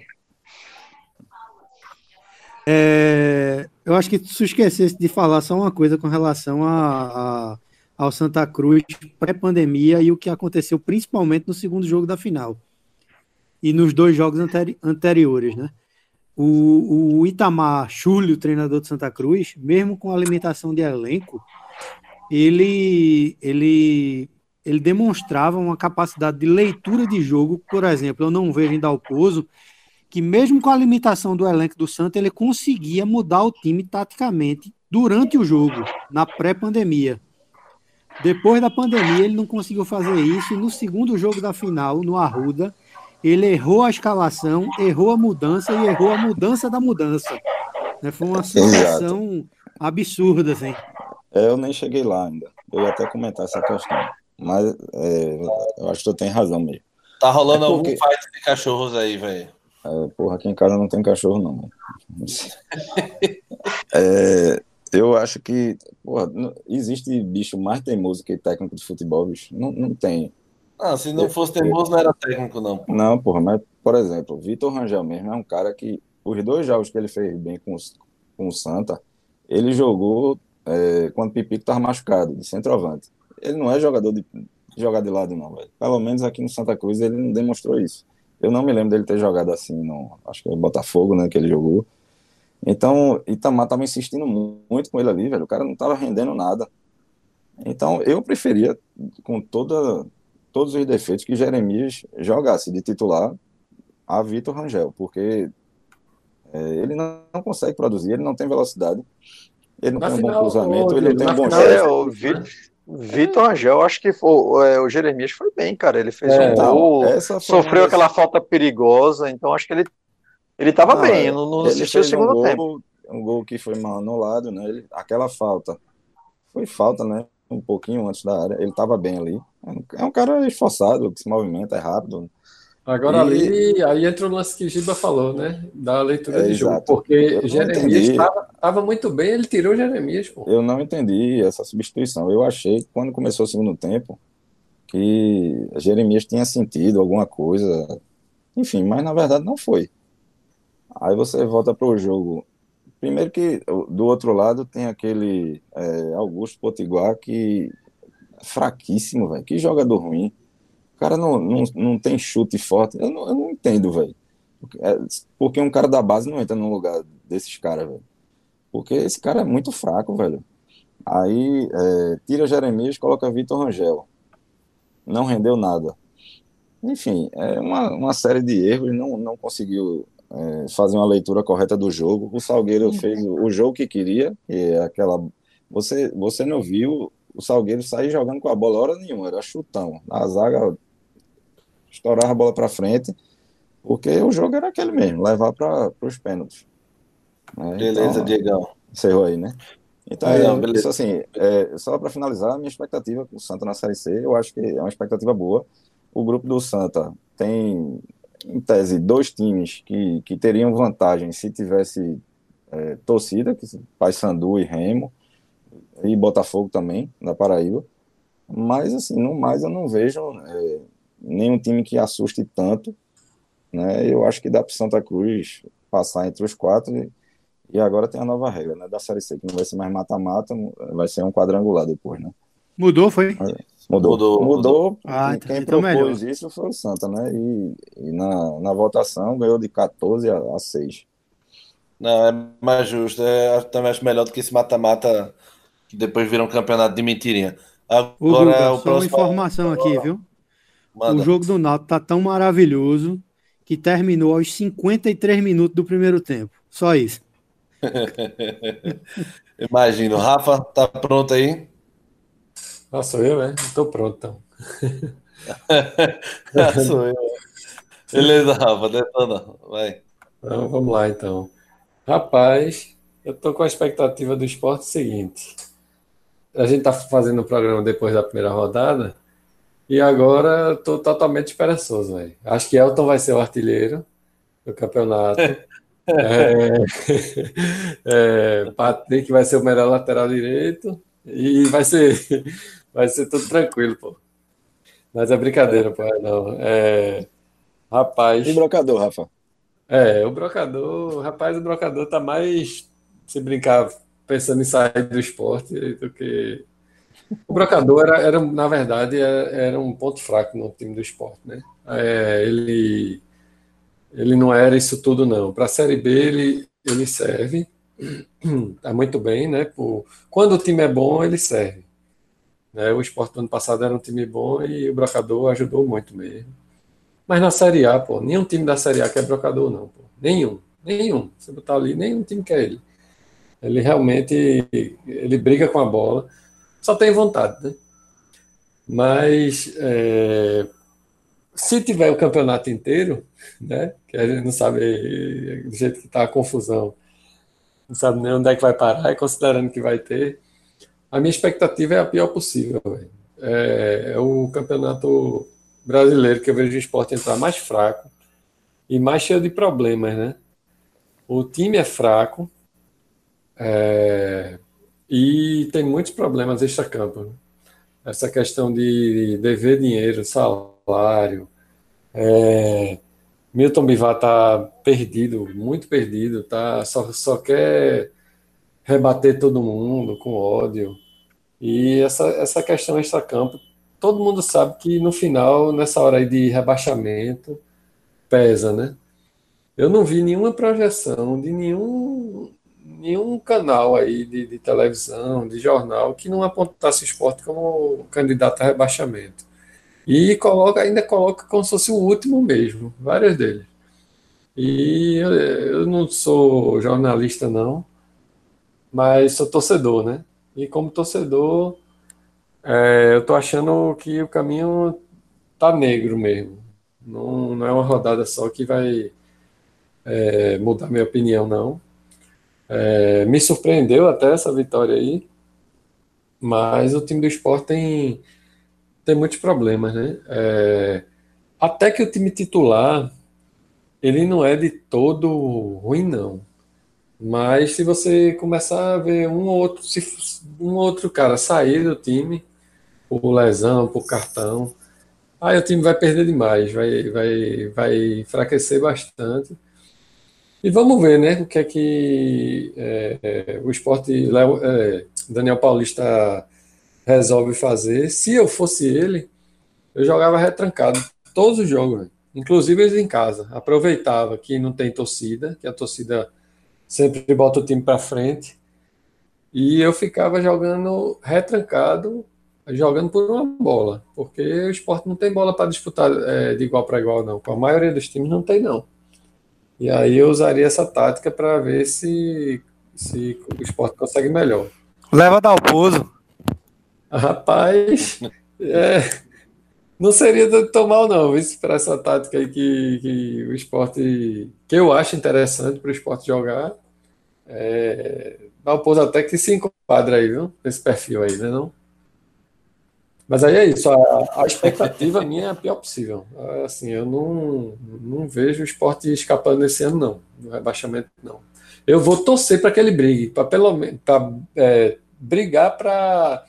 É, eu acho que tu esquecesse de falar só uma coisa com relação a, a ao Santa Cruz pré-pandemia e o que aconteceu principalmente no segundo jogo da final e nos dois jogos anteri anteriores, né? O, o Itamar Chulio, treinador de Santa Cruz, mesmo com a limitação de elenco, ele, ele, ele demonstrava uma capacidade de leitura de jogo. Por exemplo, eu não vejo em Dalpozo que mesmo com a limitação do elenco do Santos, ele conseguia mudar o time taticamente durante o jogo, na pré-pandemia. Depois da pandemia, ele não conseguiu fazer isso, e no segundo jogo da final, no Arruda, ele errou a escalação, errou a mudança e errou a mudança da mudança. Né, foi uma situação absurda, assim. É, eu nem cheguei lá ainda. Eu ia até comentar essa questão. Mas é, eu acho que tu tem razão mesmo. Tá rolando é porque... algum fight de cachorros aí, velho. É, porra, aqui em casa não tem cachorro, não. é, eu acho que, porra, não, existe bicho mais teimoso que técnico de futebol, bicho? Não, não tem. Ah, se não fosse teimoso, não era técnico, não. Não, porra, mas, por exemplo, Vitor Rangel mesmo é um cara que, os dois jogos que ele fez bem com, com o Santa, ele jogou é, quando o Pipico estava machucado, de centroavante. Ele não é jogador de jogar de lado, não, velho. Pelo menos aqui no Santa Cruz ele não demonstrou isso. Eu não me lembro dele ter jogado assim no. Acho que é o Botafogo, né? Que ele jogou. Então, Itamar estava insistindo muito com ele ali, velho. O cara não estava rendendo nada. Então, eu preferia, com toda, todos os defeitos, que Jeremias jogasse de titular a Vitor Rangel, porque é, ele não, não, consegue produzir, ele não tem velocidade, ele não na tem um bom cruzamento, ele não tem um bom final, é, o Vitor Rangel, acho que foi, é, o Jeremias foi bem, cara. Ele fez é, um gol, sofreu aquela falta perigosa, então acho que ele ele estava bem, não, não assistiu o segundo um tempo. Gol, um gol que foi mal anulado, né? Ele, aquela falta foi falta, né? Um pouquinho antes da área. Ele estava bem ali. É um cara esforçado, que se movimenta, é rápido. Agora e... ali, aí entra o lance que Giba falou, né? Da leitura é, de jogo. Porque Jeremias estava muito bem, ele tirou Jeremias, pô. Eu não entendi essa substituição. Eu achei que quando começou o segundo tempo que Jeremias tinha sentido alguma coisa. Enfim, mas na verdade não foi. Aí você volta para o jogo. Primeiro que do outro lado tem aquele é, Augusto Potiguar que é fraquíssimo, velho. Que jogador ruim. Cara não, não, não tem chute forte. Eu não, eu não entendo, velho. É, porque um cara da base não entra no lugar desses caras, velho. Porque esse cara é muito fraco, velho. Aí é, tira Jeremias, coloca Vitor Rangel. Não rendeu nada. Enfim, é uma, uma série de erros, não, não conseguiu é, fazer uma leitura correta do jogo. O Salgueiro fez o, o jogo que queria, e é aquela. Você, você não viu o Salgueiro sair jogando com a bola hora nenhuma, era chutão. A zaga estourava a bola para frente, porque o jogo era aquele mesmo, levar para os pênaltis. Né? Beleza, então, Diegão. Encerrou aí, né? Então, é, não, isso assim, é, só para finalizar, a minha expectativa com o Santa na Série C, eu acho que é uma expectativa boa. O grupo do Santa tem em tese, dois times que, que teriam vantagem se tivesse é, torcida, que Paysandu e Remo, e Botafogo também, da Paraíba. Mas, assim, no mais eu não vejo é, nenhum time que assuste tanto. Né? Eu acho que dá para Santa Cruz passar entre os quatro. E, e agora tem a nova regra né, da Série C, que não vai ser mais mata-mata, vai ser um quadrangular depois, né? Mudou, foi? Mudou. Mudou. Mudou. Ah, quem então propôs melhor. isso foi o Santa, né? E, e, na, na votação ganhou de 14 a, a 6. Não, é mais justo. É, também acho melhor do que esse mata-mata que depois vira um campeonato de mentirinha. Agora, Guga, o só uma informação aqui, viu? Manda. O jogo do Náutico tá tão maravilhoso que terminou aos 53 minutos do primeiro tempo. Só isso. Imagino. Rafa, tá pronto aí? Ah, sou eu, né? Estou pronto, então. ah, sou eu. Beleza, Rafa, detona. Vai. Então, vamos lá, então. Rapaz, eu estou com a expectativa do esporte seguinte. A gente está fazendo o programa depois da primeira rodada e agora estou totalmente esperançoso, velho. Acho que Elton vai ser o artilheiro do campeonato. é, é, Patrick vai ser o melhor lateral direito e vai ser Vai ser tudo tranquilo, pô. Mas é brincadeira, pô. Não. É... Rapaz. E brocador, Rafa? É, o brocador, rapaz, o brocador tá mais se brincar pensando em sair do esporte do que. O brocador era, era na verdade, era, era, um ponto fraco no time do esporte, né? É, ele, ele não era isso tudo, não. Para a Série B, ele, ele serve, tá muito bem, né? Por, quando o time é bom, ele serve. Né? O esporte do ano passado era um time bom e o Brocador ajudou muito mesmo. Mas na Série A, pô, nenhum time da Série A quer Brocador, não. Pô. Nenhum. Nenhum. Você botar ali, nenhum time quer ele. Ele realmente ele briga com a bola. Só tem vontade, né? Mas é, se tiver o campeonato inteiro, né? Que a gente não sabe do jeito que está a confusão, não sabe nem onde é que vai parar, e considerando que vai ter, a minha expectativa é a pior possível. É, é, o campeonato brasileiro que eu vejo o esporte entrar mais fraco e mais cheio de problemas, né? O time é fraco é, e tem muitos problemas extra-campo. Né? Essa questão de dever dinheiro, salário. É, Milton Bivar está perdido, muito perdido, tá? Só, só quer rebater todo mundo com ódio. E essa, essa questão extra-campo, todo mundo sabe que no final, nessa hora aí de rebaixamento, pesa, né? Eu não vi nenhuma projeção de nenhum, nenhum canal aí de, de televisão, de jornal, que não apontasse o esporte como candidato a rebaixamento. E coloca, ainda coloca como se fosse o último mesmo, vários deles. E eu, eu não sou jornalista, não, mas sou torcedor, né? E como torcedor, é, eu tô achando que o caminho tá negro mesmo. Não, não é uma rodada só que vai é, mudar minha opinião, não. É, me surpreendeu até essa vitória aí, mas o time do esporte tem, tem muitos problemas, né? É, até que o time titular, ele não é de todo ruim, não. Mas se você começar a ver um ou outro, se um outro cara sair do time, por lesão, por cartão, aí o time vai perder demais, vai, vai, vai enfraquecer bastante. E vamos ver, né, o que é que é, é, o esporte é, Daniel Paulista resolve fazer. Se eu fosse ele, eu jogava retrancado todos os jogos, inclusive eles em casa. Aproveitava que não tem torcida, que a torcida sempre bota o time para frente. E eu ficava jogando retrancado, jogando por uma bola, porque o esporte não tem bola para disputar é, de igual para igual, não. Com a maioria dos times não tem, não. E aí eu usaria essa tática para ver se, se o esporte consegue melhor. Leva Dalpozo. Rapaz, é, não seria tão mal não, para essa tática aí que, que o esporte, que eu acho interessante para o esporte jogar. É, Dalpozo até que se enquadra aí, viu? Esse perfil aí, né não? Mas aí é isso, a, a expectativa minha é a pior possível. Assim, eu não, não vejo o esporte escapando esse ano, não. No rebaixamento, não. Eu vou torcer para que ele brigue, para pelo menos é, brigar para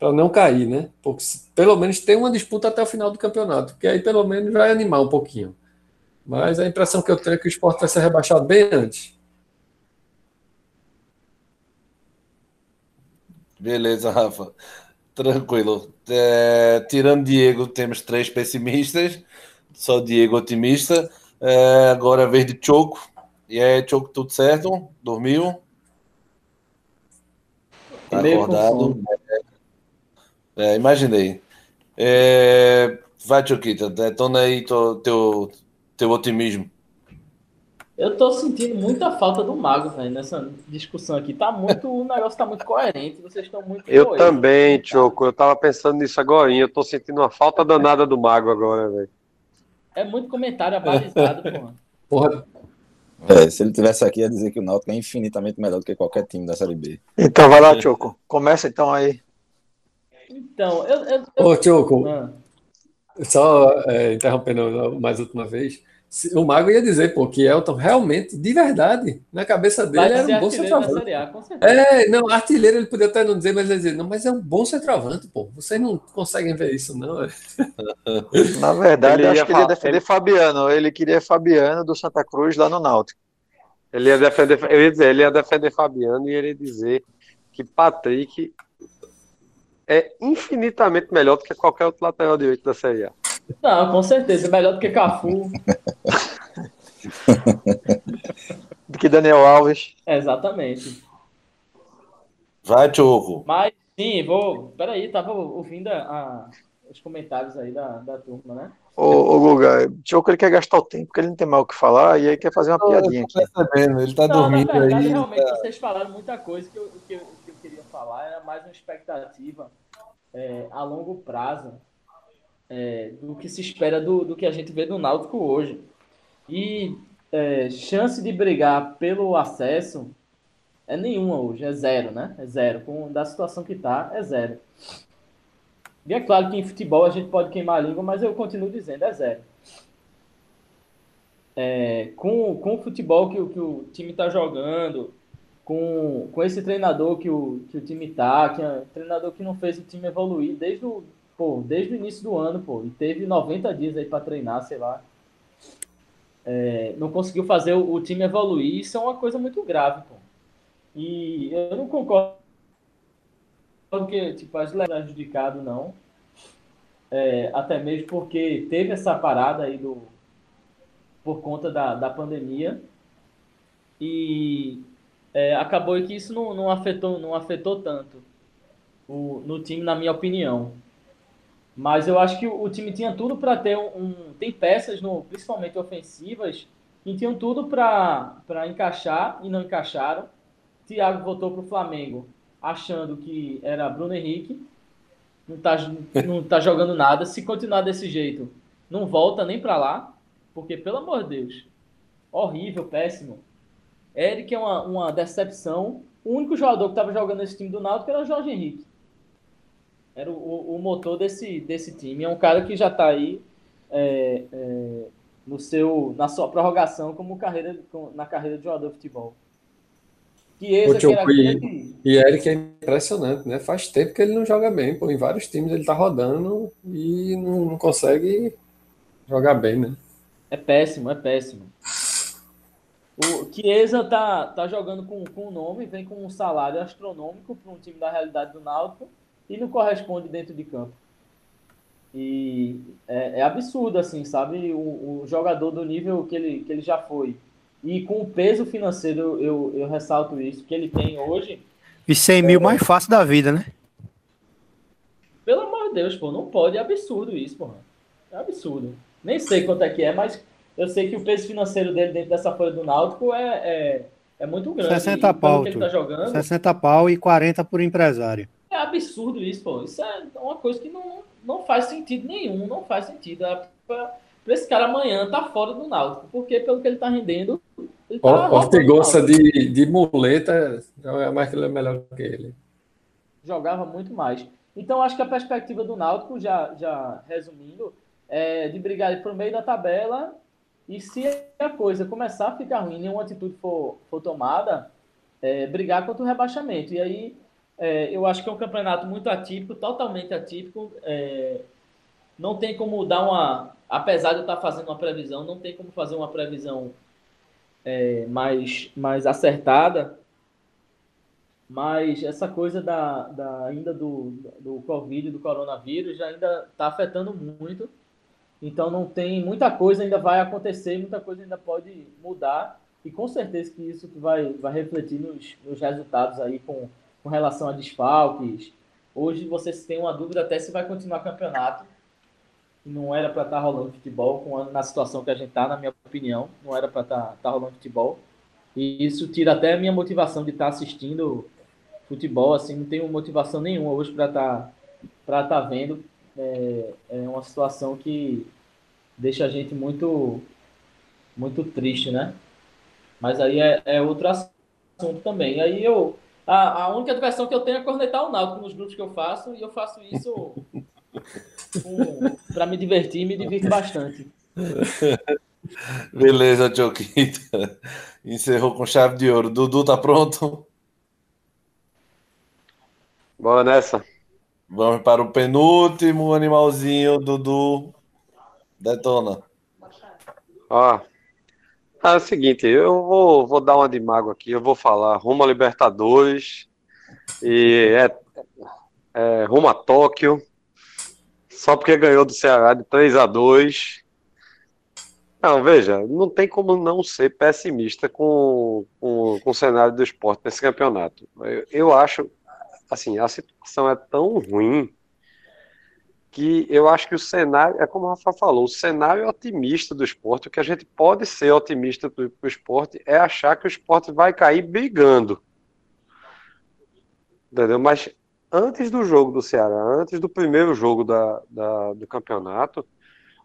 não cair, né? Porque pelo menos tem uma disputa até o final do campeonato, que aí pelo menos vai animar um pouquinho. Mas a impressão que eu tenho é que o esporte vai ser rebaixado bem antes. Beleza, Rafa. Tranquilo. É, tirando Diego, temos três pessimistas. Só Diego otimista. É, agora vez de Choco. E é Choco, tudo certo? Dormiu? Tá acordado? É, imaginei. É, vai, Choquita, detona aí teu, teu, teu otimismo. Eu tô sentindo muita falta do Mago, velho, nessa discussão aqui. Tá muito, o negócio tá muito coerente, vocês estão muito Eu coerentes, também, Choco, eu tava pensando nisso agora, eu tô sentindo uma falta danada do Mago agora, velho. É muito comentário abalizado, porra. Porra. É, se ele tivesse aqui, ia dizer que o Náutico é infinitamente melhor do que qualquer time da Série B. Então vai lá, Choco. Começa então aí. Então, eu. eu, eu... Ô, Choco, ah. só é, interrompendo mais última vez. O Mago ia dizer, pô, que Elton realmente, de verdade, na cabeça dele era um bom centroavante. é, não, artilheiro ele podia até não dizer, mas ele dizer, não, mas é um bom centroavante, pô. Vocês não conseguem ver isso, não. na verdade, ele acho que ele ia defender ele... Fabiano. Ele queria Fabiano do Santa Cruz lá no Náutico. Ele ia defender, eu ia dizer, ele ia defender Fabiano e ele ia dizer que Patrick é infinitamente melhor do que qualquer outro lateral direito da Série A. Não, com certeza. Melhor do que Cafu. do que Daniel Alves. Exatamente. Vai, Tioco. Mas sim, vou. Peraí, tava ouvindo a, a, os comentários aí da, da turma, né? Ô, ô Guga, Tioco ele quer gastar o tempo, porque ele não tem mais o que falar, e aí quer fazer uma piadinha aqui. Percebendo, ele tá não, dormindo na verdade, aí. Realmente, tá... vocês falaram muita coisa que eu, que, eu, que eu queria falar, era mais uma expectativa é, a longo prazo é, do que se espera do, do que a gente vê do Náutico hoje. E é, chance de brigar pelo acesso é nenhuma hoje, é zero, né? É zero. Com, da situação que tá, é zero. E é claro que em futebol a gente pode queimar a língua, mas eu continuo dizendo, é zero. É, com, com o futebol que, que o time está jogando, com, com esse treinador que o, que o time tá, que é um treinador que não fez o time evoluir desde o, pô, desde o início do ano, pô, e teve 90 dias aí para treinar, sei lá. É, não conseguiu fazer o, o, time evoluir, isso é uma coisa muito grave, pô. E eu não concordo que, tipo, as é prejudicado, não. É, até mesmo porque teve essa parada aí do, por conta da, da pandemia. E é, acabou que isso não, não, afetou, não afetou tanto o, no time, na minha opinião. Mas eu acho que o, time tinha tudo para ter um, um, Tem peças, no, principalmente ofensivas, que tinham tudo para encaixar e não encaixaram. Thiago voltou para o Flamengo achando que era Bruno Henrique. Não está não tá jogando nada. Se continuar desse jeito, não volta nem para lá. Porque, pelo amor de Deus, horrível, péssimo. Eric é uma, uma decepção. O único jogador que estava jogando nesse time do Náutico era o Jorge Henrique. Era o, o, motor desse, desse time. É um cara que já está aí é, é, no seu, na sua prorrogação como carreira, na carreira de jogador de futebol. Chiesa, que era e, e Eric é impressionante, né? Faz tempo que ele não joga bem, pô. Em vários times ele tá rodando e não, não consegue jogar bem, né? É péssimo, é péssimo. O Chiesa tá, tá jogando com, com o nome, vem com um salário astronômico para um time da realidade do Náutico e não corresponde dentro de campo. E é, é absurdo, assim, sabe? O, o, jogador do nível que ele, que ele já foi. E com o peso financeiro, eu, eu ressalto isso, que ele tem hoje. E 100 mil é, mais fácil da vida, né? Pelo amor de Deus, pô, não pode. É absurdo isso, pô. É absurdo. Nem sei quanto é que é, mas eu sei que o peso financeiro dele dentro dessa folha do Náutico é, é, é muito grande. 60 pau, que ele tá jogando, 60 pau e 40 por empresário. É absurdo isso, pô. Isso é uma coisa que não, não faz sentido nenhum, não faz sentido. É pra, pra esse cara amanhã tá fora do Náutico, porque pelo que ele tá rendendo, ele tá Ortigosa de, de muleta é mais que ele é melhor que ele. Jogava muito mais. Então acho que a perspectiva do Náutico, já, já resumindo, é de brigar o meio da tabela e se a coisa começar a ficar ruim, nenhuma atitude for, for tomada, é, brigar contra o rebaixamento. E aí é, eu acho que é um campeonato muito atípico, totalmente atípico. É, não tem como dar uma. Apesar de eu estar fazendo uma previsão, não tem como fazer uma previsão é, mais, mais acertada. Mas essa coisa da, da ainda do, do Covid, do coronavírus, já ainda está afetando muito. Então não tem muita coisa ainda vai acontecer, muita coisa ainda pode mudar e com certeza que isso vai, vai refletir nos, nos resultados aí com, com relação a desfalques. Hoje você tem uma dúvida até se vai continuar campeonato. Não era para estar tá rolando futebol com, na situação que a gente está, na minha opinião. Não era para estar tá, tá rolando futebol. E isso tira até a minha motivação de estar tá assistindo futebol. Assim, não tenho motivação nenhuma hoje para estar tá, tá vendo. É, é uma situação que deixa a gente muito, muito triste, né? Mas aí é, é outro assunto também. Aí eu. A, a única diversão que eu tenho é cornetar o Náutico nos grupos que eu faço, e eu faço isso para me divertir e me divirto bastante. Beleza, Tioquita. Encerrou com chave de ouro. Dudu, tá pronto? Bora nessa. Vamos para o penúltimo animalzinho, Dudu. Detona. Ó. Ah, é o seguinte, eu vou, vou dar uma de mago aqui, eu vou falar rumo a Libertadores e é, é, rumo a Tóquio, só porque ganhou do Ceará de 3 a 2 Não, veja, não tem como não ser pessimista com, com, com o cenário do esporte nesse campeonato. Eu, eu acho, assim, a situação é tão ruim que eu acho que o cenário, é como o Rafa falou, o cenário otimista do esporte, o que a gente pode ser otimista para o esporte é achar que o esporte vai cair brigando. Entendeu? Mas antes do jogo do Ceará, antes do primeiro jogo da, da, do campeonato,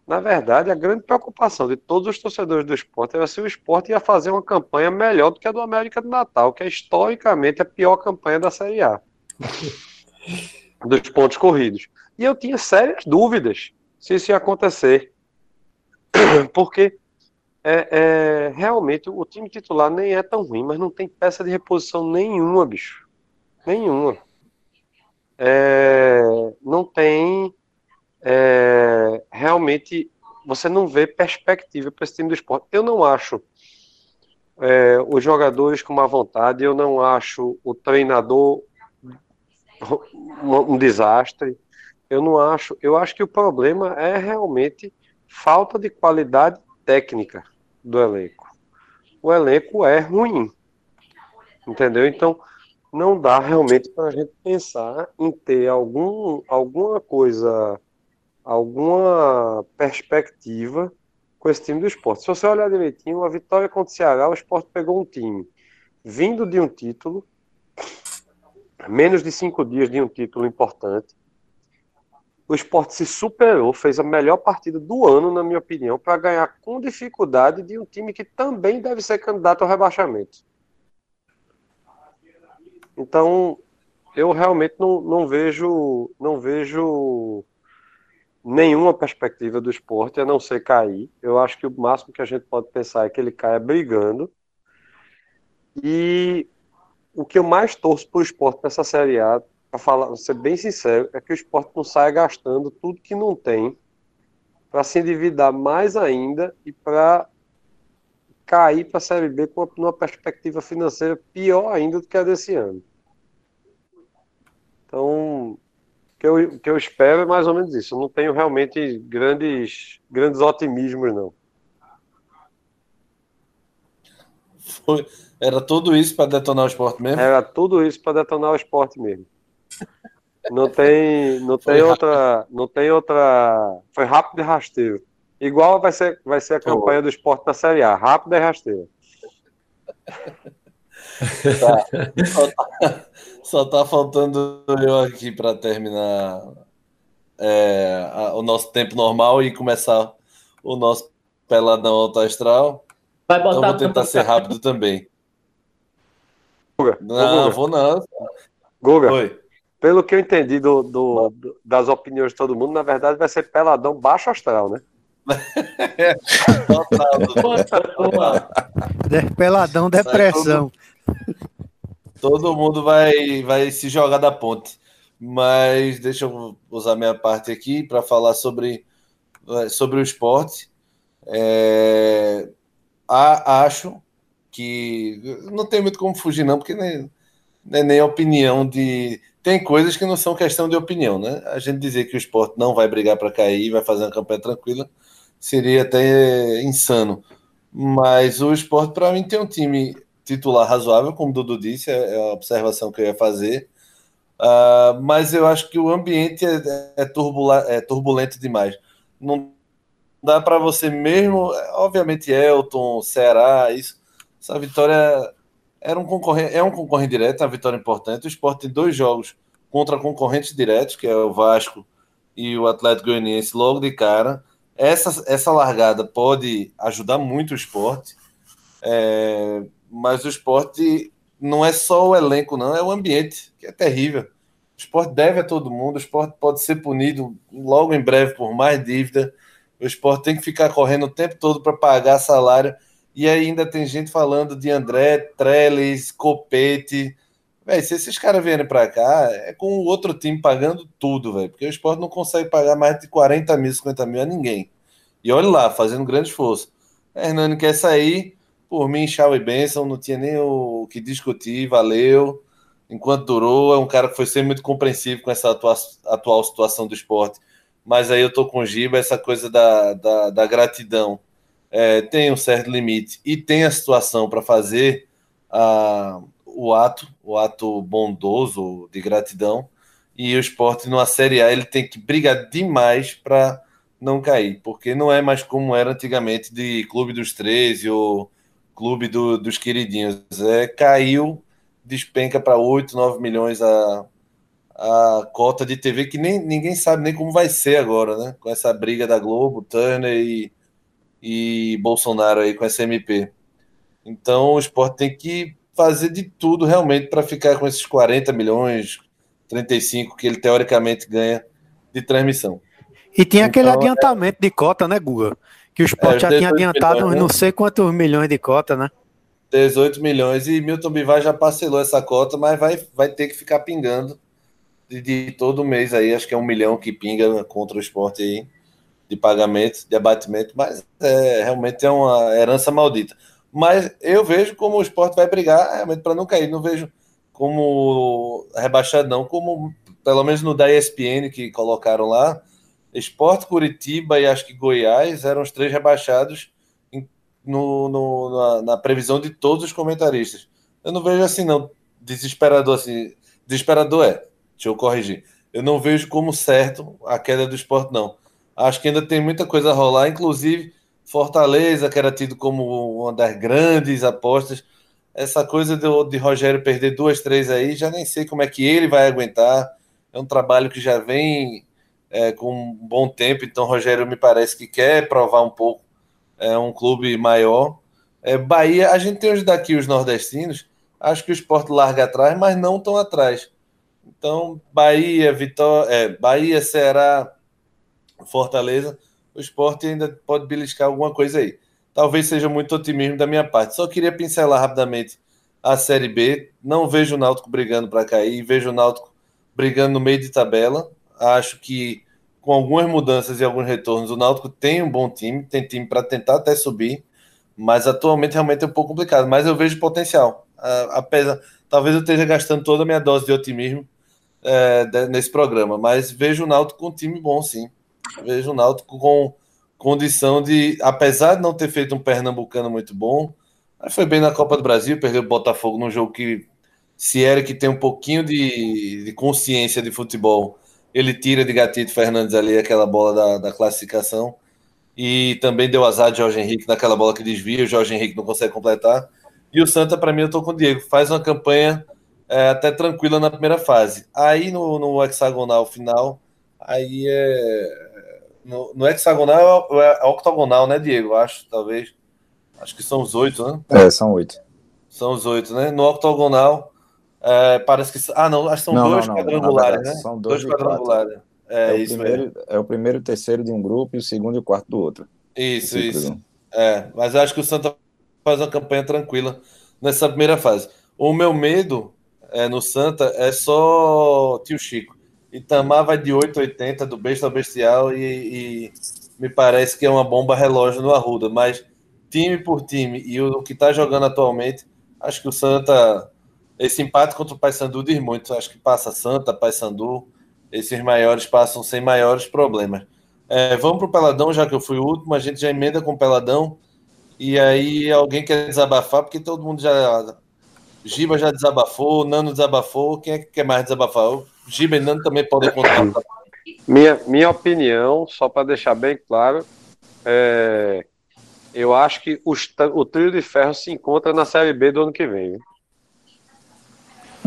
na verdade, a grande preocupação de todos os torcedores do esporte era se o esporte ia fazer uma campanha melhor do que a do América do Natal, que é historicamente a pior campanha da Série A. dos pontos corridos. E eu tinha sérias dúvidas se isso ia acontecer. Porque é, é, realmente o time titular nem é tão ruim, mas não tem peça de reposição nenhuma, bicho. Nenhuma. É, não tem. É, realmente, você não vê perspectiva para esse time do esporte. Eu não acho é, os jogadores com má vontade, eu não acho o treinador um, um desastre. Eu não acho. Eu acho que o problema é realmente falta de qualidade técnica. do elenco. O elenco é ruim. Entendeu? Então, não dá realmente para a gente pensar em ter algum, alguma coisa, alguma perspectiva com esse time do esporte. Se você olhar direitinho, a vitória contra o Ceará, o esporte pegou um time vindo de um título, menos de cinco dias de um título importante. O esporte se superou, fez a melhor partida do ano, na minha opinião, para ganhar com dificuldade de um time que também deve ser candidato ao rebaixamento. Então, eu realmente não, não vejo não vejo nenhuma perspectiva do esporte a não ser cair. Eu acho que o máximo que a gente pode pensar é que ele caia brigando. E o que eu mais torço para o esporte nessa Série A, para falar, ser bem sincero, é que o esporte não saia gastando tudo que não tem para se endividar mais ainda e para cair para a Série B com uma perspectiva financeira pior ainda do que a desse ano. Então, o que eu, o que eu espero é mais ou menos isso. Eu não tenho realmente grandes, grandes otimismos, não. Foi, era tudo isso para detonar o esporte mesmo? Era tudo isso para detonar o esporte mesmo. Não tem, não tem outra, não tem outra. Foi rápido e rasteiro. Igual vai ser, vai ser a campanha do esporte na Série A, rápido e rasteiro. Tá. Só, tá, só tá faltando eu aqui para terminar é, a, o nosso tempo normal e começar o nosso peladão alto astral. Vai botar então vou tentar ser rápido também. Guga, não, Guga. vou não. Guga, Oi. Pelo que eu entendi do, do, do- das opiniões de todo mundo, na verdade vai ser peladão baixo astral, né? Peladão, depressão. Todo mundo vai, vai se jogar da ponte. Mas deixa eu usar minha parte aqui para falar sobre, eh, sobre o esporte. É, a- acho que não tem muito como fugir, não, porque nem, nem, nem opinião de. Tem coisas que não são questão de opinião, né? A gente dizer que o esporte não vai brigar para cair, vai fazer uma campanha tranquila, seria até insano. Mas o esporte, para mim, tem um time titular razoável, como o Dudu disse, é é a observação que eu ia fazer. Ah, mas eu acho que o ambiente é, é, turbula- é turbulento demais. Não dá para você mesmo, obviamente, Elton, Ceará, isso, essa vitória era um concorrente, é um concorrente direto, é uma vitória importante. O esporte tem dois jogos contra concorrentes diretos, que é o Vasco e o Atlético Goianiense, logo de cara. Essa, essa largada pode ajudar muito o esporte. É, mas o esporte não é só o elenco, não, é o ambiente, que é terrível. O esporte deve a todo mundo, o esporte pode ser punido logo em breve por mais dívida. O esporte tem que ficar correndo o tempo todo para pagar salário. E ainda tem gente falando de André, Trellis, Copete. Véi, se esses caras vierem para cá, é com o outro time pagando tudo, velho. Porque o esporte não consegue pagar mais de 40 mil, 50 mil a ninguém. E olha lá, fazendo grande esforço. Hernani quer sair, por mim, Chau e Benção, não tinha nem o que discutir, valeu. Enquanto durou, é um cara que foi sempre muito compreensivo com essa atua atual situação do esporte. Mas aí eu tô com o Giba, essa coisa da, da, da gratidão é, tem um certo limite e tem a situação para fazer a, o ato, o ato bondoso de gratidão. E o esporte, numa Série A, ele tem que brigar demais para não cair, porque não é mais como era antigamente de Clube dos 13 ou Clube do, dos Queridinhos. É, caiu, despenca para 8, 9 milhões a, a cota de TV, que nem, ninguém sabe nem como vai ser agora, né? Com essa briga da Globo, Turner e, e Bolsonaro aí com essa MP. Então o esporte tem que fazer de tudo realmente para ficar com esses 40 milhões, 35 que ele teoricamente ganha de transmissão. E tinha aquele Então, adiantamento de cota, né, Guga? Que o esporte É, já tinha 18 adiantado milhões, né? não sei quantos milhões de cota, né? 18 milhões e Milton Bivar já parcelou essa cota, mas vai, vai ter que ficar pingando de, de todo mês aí, acho que é um milhão que pinga contra o esporte aí de pagamento, de abatimento, mas é, realmente é uma herança maldita. Mas eu vejo como o esporte vai brigar realmente para não cair, não vejo como rebaixado não, como pelo menos no da ESPN que colocaram lá, Esporte, Curitiba e acho que Goiás eram os três rebaixados em, no, no na, na, previsão de todos os comentaristas. Eu não vejo assim, não. Desesperador assim. Desesperador é. Deixa eu corrigir. Eu não vejo como certo a queda do esporte, não. Acho que ainda tem muita coisa a rolar, inclusive Fortaleza, que era tido como uma das grandes apostas. Essa coisa de, de Rogério perder duas, três aí, já nem sei como é que ele vai aguentar. É um trabalho que já vem é, com um bom tempo, então Rogério me parece que quer provar um pouco. É um clube maior. É, Bahia, a gente tem hoje daqui os nordestinos, acho que o esporte larga atrás, mas não tão atrás. Então, Bahia, Vitória, é, Bahia, Ceará, Fortaleza, o esporte ainda pode beliscar alguma coisa aí. Talvez seja muito otimismo da minha parte. Só queria pincelar rapidamente a Série B. Não vejo o Náutico brigando para cair, vejo o Náutico brigando no meio de tabela. Acho que com algumas mudanças e alguns retornos, o Náutico tem um bom time, tem time para tentar até subir, mas atualmente realmente é um pouco complicado. Mas eu vejo potencial. apesar, talvez eu esteja gastando toda a minha dose de otimismo é, nesse programa, mas vejo o Náutico com um time bom, sim. Vejo o Náutico com condição de, apesar de não ter feito um pernambucano muito bom, foi bem na Copa do Brasil, perdeu o Botafogo num jogo que, se era que tem um pouquinho de, de consciência de futebol, ele tira de Gatito Fernandes ali aquela bola da, da classificação. E também deu azar de Jorge Henrique naquela bola que desvia, o Jorge Henrique não consegue completar. E o Santa, para mim, eu tô com o Diego. Faz uma campanha é, até tranquila na primeira fase. Aí no, no hexagonal final, aí é. No, no hexagonal é, é octogonal, né, Diego? Acho, talvez. Acho que são os oito, né? É, são oito. São os oito, né? No octogonal, é, parece que. Ah, não, acho que são não, dois não, não. quadrangulares, verdade, né? São dois, dois quadrangulares. É, é, isso primeiro, mesmo. É o primeiro e o terceiro de um grupo e o segundo e o quarto do outro. Isso, isso. É, mas acho que o Santa faz uma campanha tranquila nessa primeira fase. O meu medo é, no Santa é só tio Chico. Itamar vai de 8,80 do besta ao bestial e, e, me parece que é uma bomba relógio no Arruda, mas time por time e o, que está jogando atualmente, acho que o Santa, esse empate contra o Paysandu diz muito, acho que passa Santa, Paysandu, esses maiores passam sem maiores problemas. É, vamos para o Peladão, já que eu fui o último, a gente já emenda com o Peladão, e aí alguém quer desabafar, porque todo mundo já Giba já desabafou, Nano desabafou. Quem é que quer mais desabafar? O Giba Nano também podem contar. Minha, minha opinião, só para deixar bem claro, é, eu acho que os, o trio de ferro se encontra na Série B do ano que vem.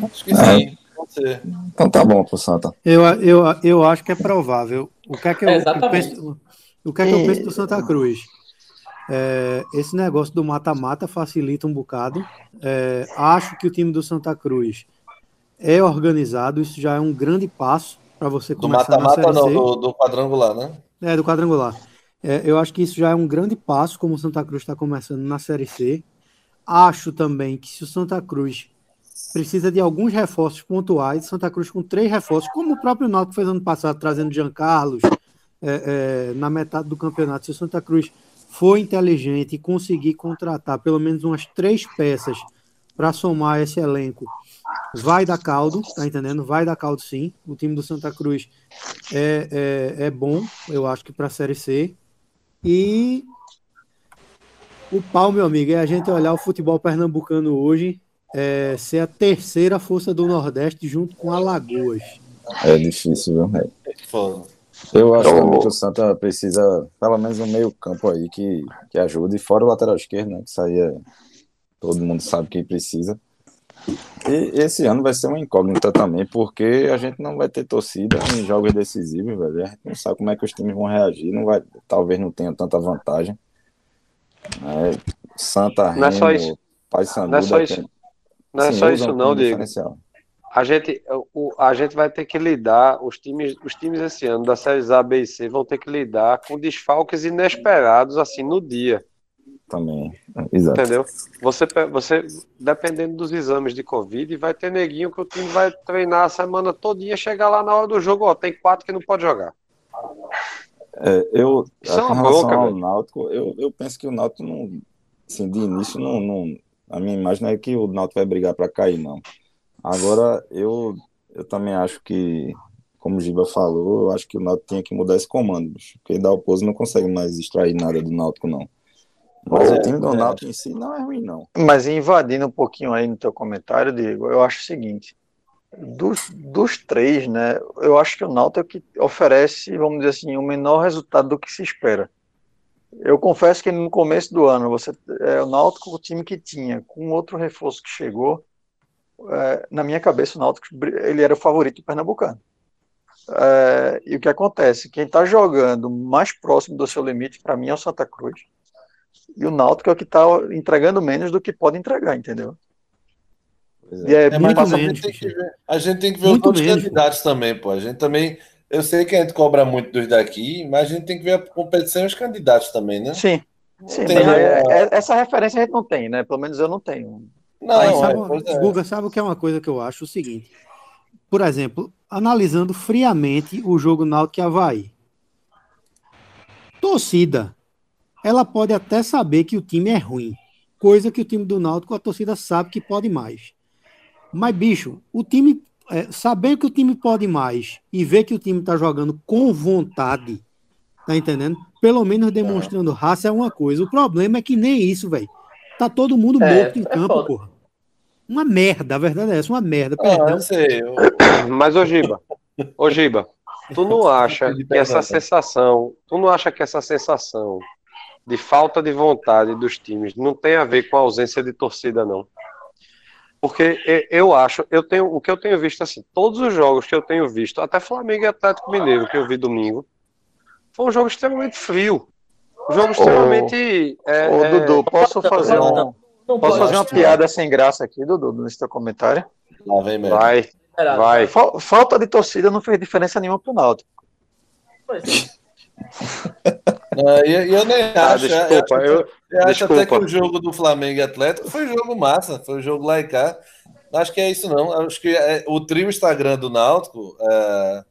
Acho que sim. Então tá bom pro Santa. Eu, eu, eu acho que é provável. O que é que eu, é, eu penso, o que é que eu penso do Santa Cruz? É, esse negócio do mata-mata facilita um bocado. É, acho que o time do Santa Cruz é organizado, isso já é um grande passo para você começar do mata -mata, não, do, do, quadrangular, né? É, do quadrangular. É, eu acho que isso já é um grande passo, como o Santa Cruz está começando na Série C. Acho também que se o Santa Cruz precisa de alguns reforços pontuais, Santa Cruz com três reforços, como o próprio Náutico fez ano passado, trazendo Jean Carlos é, é, na metade do campeonato. Se o Santa Cruz for inteligente e conseguir contratar pelo menos umas três peças para somar esse elenco, vai dar caldo, tá entendendo? Vai dar caldo sim. O time do Santa Cruz é, é, é bom, eu acho que para a Série C. E o pau, meu amigo, é a gente olhar o futebol pernambucano hoje é, ser a terceira força do Nordeste junto com Alagoas. É difícil, viu? É. Eu acho então, que o Santa precisa, pelo menos um meio campo aí que, que ajude, fora o lateral esquerdo, né? Que isso aí é, todo mundo sabe que precisa. E esse ano vai ser uma incógnita também, porque a gente não vai ter torcida em jogos decisivos, velho. A gente não sabe como é que os times vão reagir, não vai, talvez não tenha tanta vantagem. É, Santa Remo, não é só isso. Paysandu, não é só isso, não, é só isso não, Diego a gente, o, a gente vai ter que lidar, os times, os times esse ano da séries A, B e C vão ter que lidar com desfalques inesperados assim no dia. Também, exato. Entendeu? Você, você, dependendo dos exames de Covid, vai ter neguinho que o time vai treinar a semana todinha, chegar lá na hora do jogo, ó, tem quatro que não pode jogar. É, eu, Isso é uma bronca, ao Náutico, eu, eu penso que o Náutico não, assim, de início, não, não, a minha imagem é que o Náutico vai brigar para cair, não. Agora, eu, eu também acho que, como o Giba falou, eu acho que o Náutico tinha que mudar esse comando, bicho, porque da Dalpozo não consegue mais extrair nada do Náutico, não. Mas o time do Náutico em si não é ruim, não. Mas invadindo um pouquinho aí no teu comentário, Diego, eu acho o seguinte. Dos, dos três, né, eu acho que o Náutico é o que oferece, vamos dizer assim, o menor resultado do que se espera. Eu confesso que no começo do ano, você, é, o Náutico, o time que tinha, com outro reforço que chegou, é, na minha cabeça, o Náutico ele era o favorito do Pernambucano. É, e o que acontece? Quem está jogando mais próximo do seu limite, para mim, é o Santa Cruz. E o Náutico é o que está entregando menos do que pode entregar, entendeu? É. É, é muito menos, a, gente ver, a, gente tem que ver muito os outros menos, candidatos pô. também, pô. A gente também. Eu sei que a gente cobra muito dos daqui, mas a gente tem que ver a competição e os candidatos também, né? Sim. Sim, tem, é, é, essa referência a gente não tem, né? Pelo menos eu não tenho. Não, Aí, sabe, é, Guga, sabe o que é uma coisa que eu acho? O seguinte. Por exemplo, analisando friamente o jogo Náutico e Havaí. Torcida. Ela pode até saber que o time é ruim. Coisa que o time do Náutico, a torcida sabe que pode mais. Mas, bicho, o time, é, saber que o time pode mais e ver que o time tá jogando com vontade, tá entendendo? Pelo menos demonstrando raça é uma coisa. O problema é que nem isso, velho. Tá todo mundo é, morto em é campo, foda. porra. Uma merda, a verdade é essa, uma merda. Ah, perdão. sei. Mas, ô Giba, ô Giba, tu não acha que essa sensação, tu não acha que essa sensação de falta de vontade dos times não tem a ver com a ausência de torcida, não? Porque eu acho, eu tenho, o que eu tenho visto assim, todos os jogos que eu tenho visto, até Flamengo e Atlético Mineiro que eu vi domingo, foi um jogo extremamente frio. Um jogo extremamente. É, Ô, é, Dudu, posso fazer um, posso fazer uma piada sem graça aqui, Dudu, nesse teu comentário? Lá vem mesmo. Vai. Vai. Falta de torcida não fez diferença nenhuma pro Náutico. Pois Uh, eu, eu nem ah, acho. Desculpa, eu, eu, eu acho até que o jogo do Flamengo e Atlético foi um jogo massa, foi um jogo lá e cá. Acho que é isso, não. Acho que é, o trio Instagram do Náutico, é,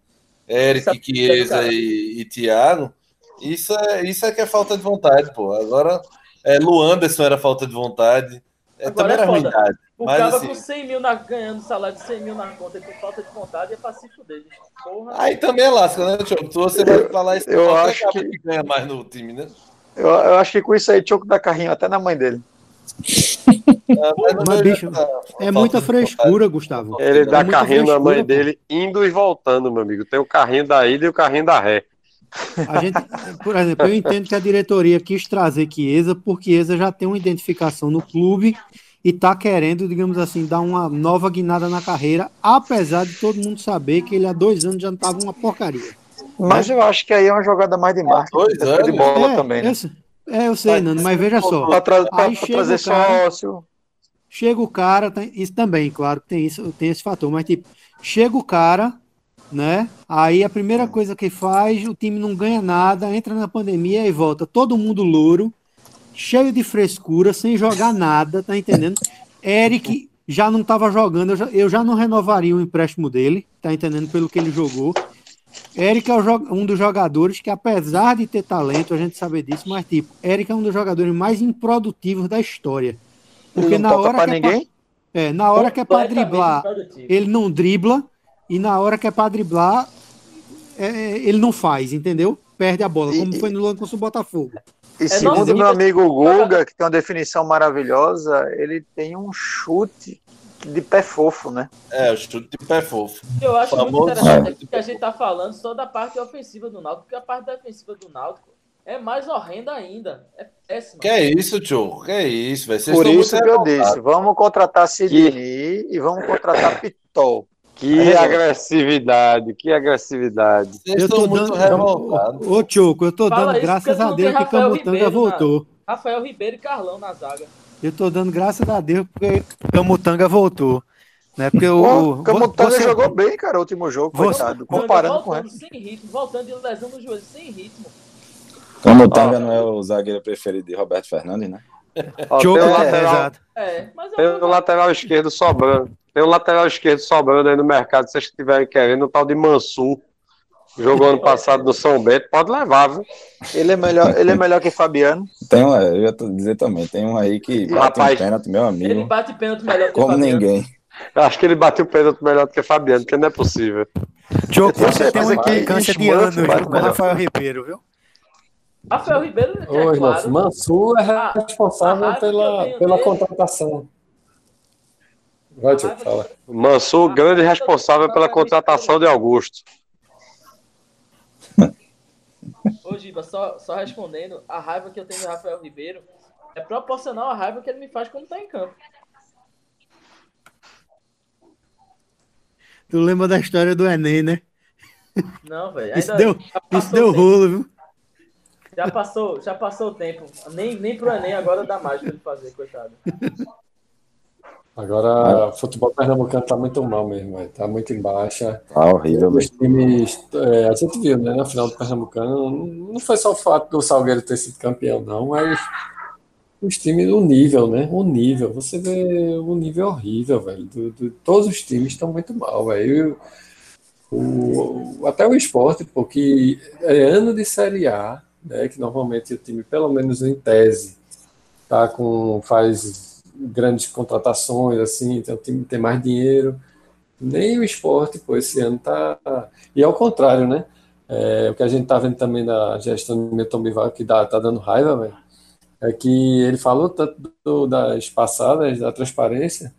Eric, Chiesa e, e Thiago, isso é, isso é que é falta de vontade, pô. Agora, é, Luanderson era falta de vontade. É, também era é ruindade. O cara assim, com 100 mil na, ganhando salário de 100 mil na conta e com falta de vontade é pacífico dele. Porra. Aí também é lasca, né, Tio? Você vai falar isso eu acho que... que ganha mais no time, né? Eu, eu acho que com isso aí, Tioco dá carrinho até na mãe dele. Ah, mas, bicho, é muita frescura, Gustavo. Ele é dá carrinho na mãe dele indo e voltando, meu amigo. Tem o carrinho da ida e o carrinho da ré. A gente, por exemplo, eu entendo que a diretoria quis trazer Chiesa porque Chiesa já tem uma identificação no clube e está querendo, digamos assim, dar uma nova guinada na carreira, apesar de todo mundo saber que ele há dois anos já estava uma porcaria. Mas eu acho que aí é uma jogada mais de marketing, dois anos, de bola é, também, né? É, eu sei, Nando, mas veja só. Para tra aí chega trazer o cara, sócio. Chega o cara, tem, isso também, claro que tem, isso, tem esse fator, mas tipo, chega o cara, né? Aí a primeira coisa que faz, o time não ganha nada, entra na pandemia e volta todo mundo louro, cheio de frescura, sem jogar nada, tá entendendo? Eric já não estava jogando, eu já, eu já não renovaria o empréstimo dele, tá entendendo? Pelo que ele jogou. Eric é um dos jogadores que, apesar de ter talento, a gente sabe disso, mas tipo, Eric é um dos jogadores mais improdutivos da história. Porque na hora, que é pra, é, na hora que é para driblar, ele não dribla, e na hora que é para driblar, é, ele não faz, entendeu? Perde a bola, como e, foi no lance contra o Botafogo. E é segundo meu amigo Guga, que tem uma definição maravilhosa, ele tem um chute de pé fofo, né? É, o chute de pé fofo. Eu acho muito interessante que a gente tá falando só da parte ofensiva do Náutico, porque a parte defensiva do Náutico é mais horrenda ainda. É péssima. Que é isso, tio? Que é isso, vai ser Por isso que eu disse, vamos contratar Sidney e vamos contratar Pitol. Que agressividade, que agressividade. eu tô muito revoltado. Ô, Tioco, eu tô Fala dando graças a Deus que Camutanga voltou. Na... Rafael Ribeiro e Carlão na zaga. Eu tô dando graças a Deus porque Camutanga voltou. Né? Porque o, o Camutanga você... jogou bem, cara, o último jogo, você... coitado. Comparando com ele. Sem ritmo, voltando de lesão no joelho, sem ritmo. Camutanga não é o zagueiro preferido de Roberto Fernandes, né? Ó, tem, o lateral, é, tem o lateral esquerdo sobrando. Tem um lateral esquerdo sobrando aí no mercado, se vocês estiverem querendo, o tal de Mansur. Jogou ano passado no São Bento, pode levar, viu? Ele é melhor, ele é melhor que Fabiano. Tem um, eu ia dizer também, tem um aí que bate Rapaz, um pênalti, meu amigo. Ele bate pênalti melhor que Como Fabiano. ninguém. Eu acho que ele bateu o pênalti melhor do que Fabiano, porque não é possível. Diogo, você tem uma implicância de anos com o Rafael Ribeiro, viu? Rafael Ribeiro é Oi, claro. Mansur é responsável que pela, pela dele- contratação. Vai, raiva fala. Mansur, grande responsável pela contratação de Augusto. Ô, Giba, só, só respondendo, a raiva que eu tenho do Rafael Ribeiro é proporcional à raiva que ele me faz quando tá em campo. Tu lembra da história do Enem, né? Não, velho. Isso deu, já isso deu rolo, viu? Já passou, já passou o tempo. Nem, nem pro Enem agora dá mais pra ele fazer, coitado. Agora, futebol pernambucano tá muito mal mesmo, velho. Tá muito em baixa. Tá horrível, Os velho. times, é, a gente viu, né, na final do Pernambucano, não foi só o fato do Salgueiro ter sido campeão, não, mas os times, o nível, né? O nível, você vê o nível horrível, velho. Do, do- todos os times estão muito mal, velho. O, o- até o esporte, porque é ano de Série A, né? Que normalmente o time, pelo menos em tese, tá com, faz grandes contratações, assim, então o time tem mais dinheiro. Nem o esporte, pô, esse ano tá. E ao contrário, né? É, o que a gente tá vendo também da gestão do Milton Bivar, que dá, tá dando raiva, velho, é que ele falou tanto do- das passadas, da transparência,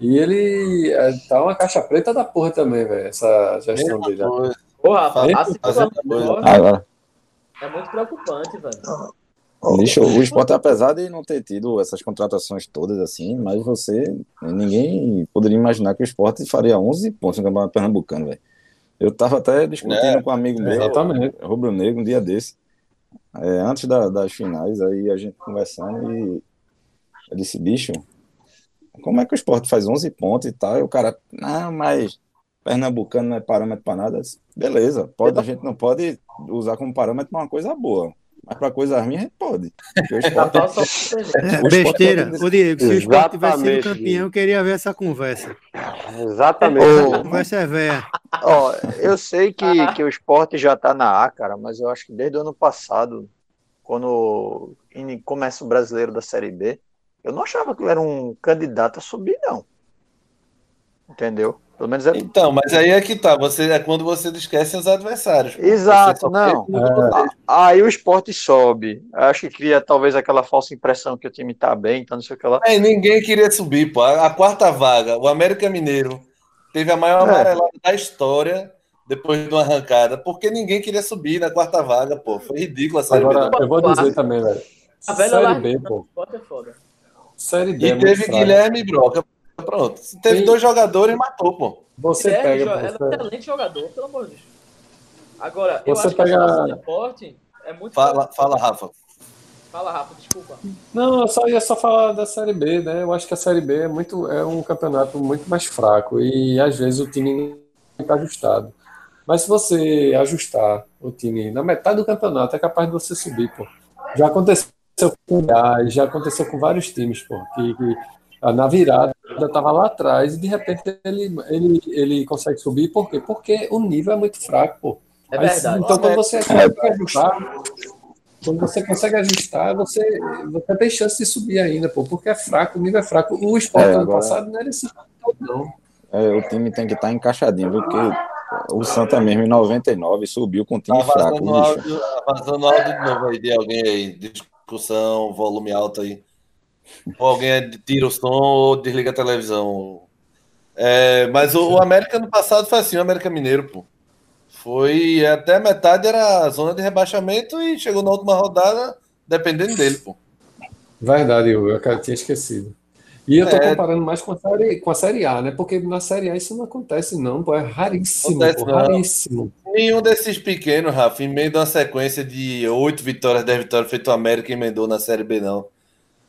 e ele é, tá uma caixa preta da porra também, velho, essa gestão Mesma dele. coisa. Porra, a Fazendo- segunda fazendo melhor Agora, é muito preocupante, velho. Bicho, o esporte, apesar de não ter tido essas contratações todas assim, mas você, ninguém poderia imaginar que o esporte faria 11 pontos no Campeonato Pernambucano, velho. Eu tava até discutindo É, com um amigo meu, Exatamente. Rubro Negro, um dia desse, é, antes da- das finais, aí a gente conversando e eu disse, bicho, como é que o esporte faz 11 pontos e tal? E o cara, não, mas Pernambucano não é parâmetro para nada. Beleza, pode, a gente não pode usar como parâmetro uma coisa boa, mas para coisa ruim a gente pode. Porque o esporte, É, O esporte besteira. tá- Ô, Diego, se o esporte tivesse sido campeão, eu queria ver essa conversa. Exatamente. Ô, A conversa é velha. Ó, eu sei que, que o esporte já tá na A, cara, mas eu acho que desde o ano passado, quando começa o brasileiro da Série B, eu não achava que ele era um candidato a subir, não. Entendeu? Pelo menos é. Então, mas aí é que tá. Você, é quando você esquece os adversários. Exato, não. contexto. Aí o esporte sobe. Acho que cria talvez aquela falsa impressão que o time tá bem, então não sei o que lá. É, ninguém queria subir, pô. A, a quarta vaga, o América Mineiro, teve a maior É. amarelada da história depois de uma arrancada, porque ninguém queria subir na quarta vaga, pô. Foi ridículo a Série B. Agora, eu vou dizer também, velho. A velha Série B, pô. é foda. Série B E é teve. Guilherme Broca. Pronto. Teve Sim. dois jogadores e matou, pô. Você Guilherme pega, é você- um excelente jogador, pelo amor de Deus. Agora, eu Você acho que pega- a do esporte é muito. Fala, fala, Rafa. Fala, Rafa, desculpa. Não, eu só ia só falar da Série B, né? Eu acho que a Série B é muito é um campeonato muito mais fraco e às vezes o time não está ajustado. Mas se você ajustar o time na metade do campeonato, é capaz de você subir, pô. Já aconteceu com o Goiás, já aconteceu com vários times, pô, que, que na virada estava lá atrás e de repente ele, ele, ele consegue subir, por quê? Porque o nível é muito fraco, pô. É Aí, verdade. Então, quando você consegue ajustar, quando você consegue ajustar, você, você tem chance de subir ainda, pô, porque é fraco, o nível é fraco. O esporte É, ano agora- passado não era esse todo, não. É, o time tem que estar encaixadinho, viu? porque o Santa mesmo em 99 subiu com um time Tá fraco, vazando bicho. áudio, tá vazando áudio de novo aí de alguém aí. Discussão, volume alto aí. Ou alguém tira o som ou desliga a televisão. É, mas o, o América no passado foi assim, o América Mineiro, pô. Foi até metade era a zona de rebaixamento e chegou na última rodada dependendo dele, pô. Verdade, eu cara, tinha esquecido. E eu tô É. comparando mais com a, série, com a Série A, né? Porque na Série A isso não acontece, não, pô. É raríssimo, Acontece pô, raríssimo. Nenhum desses pequenos, Rafa, em meio de uma sequência de oito vitórias, dez vitórias, feito o América emendou na Série B, não.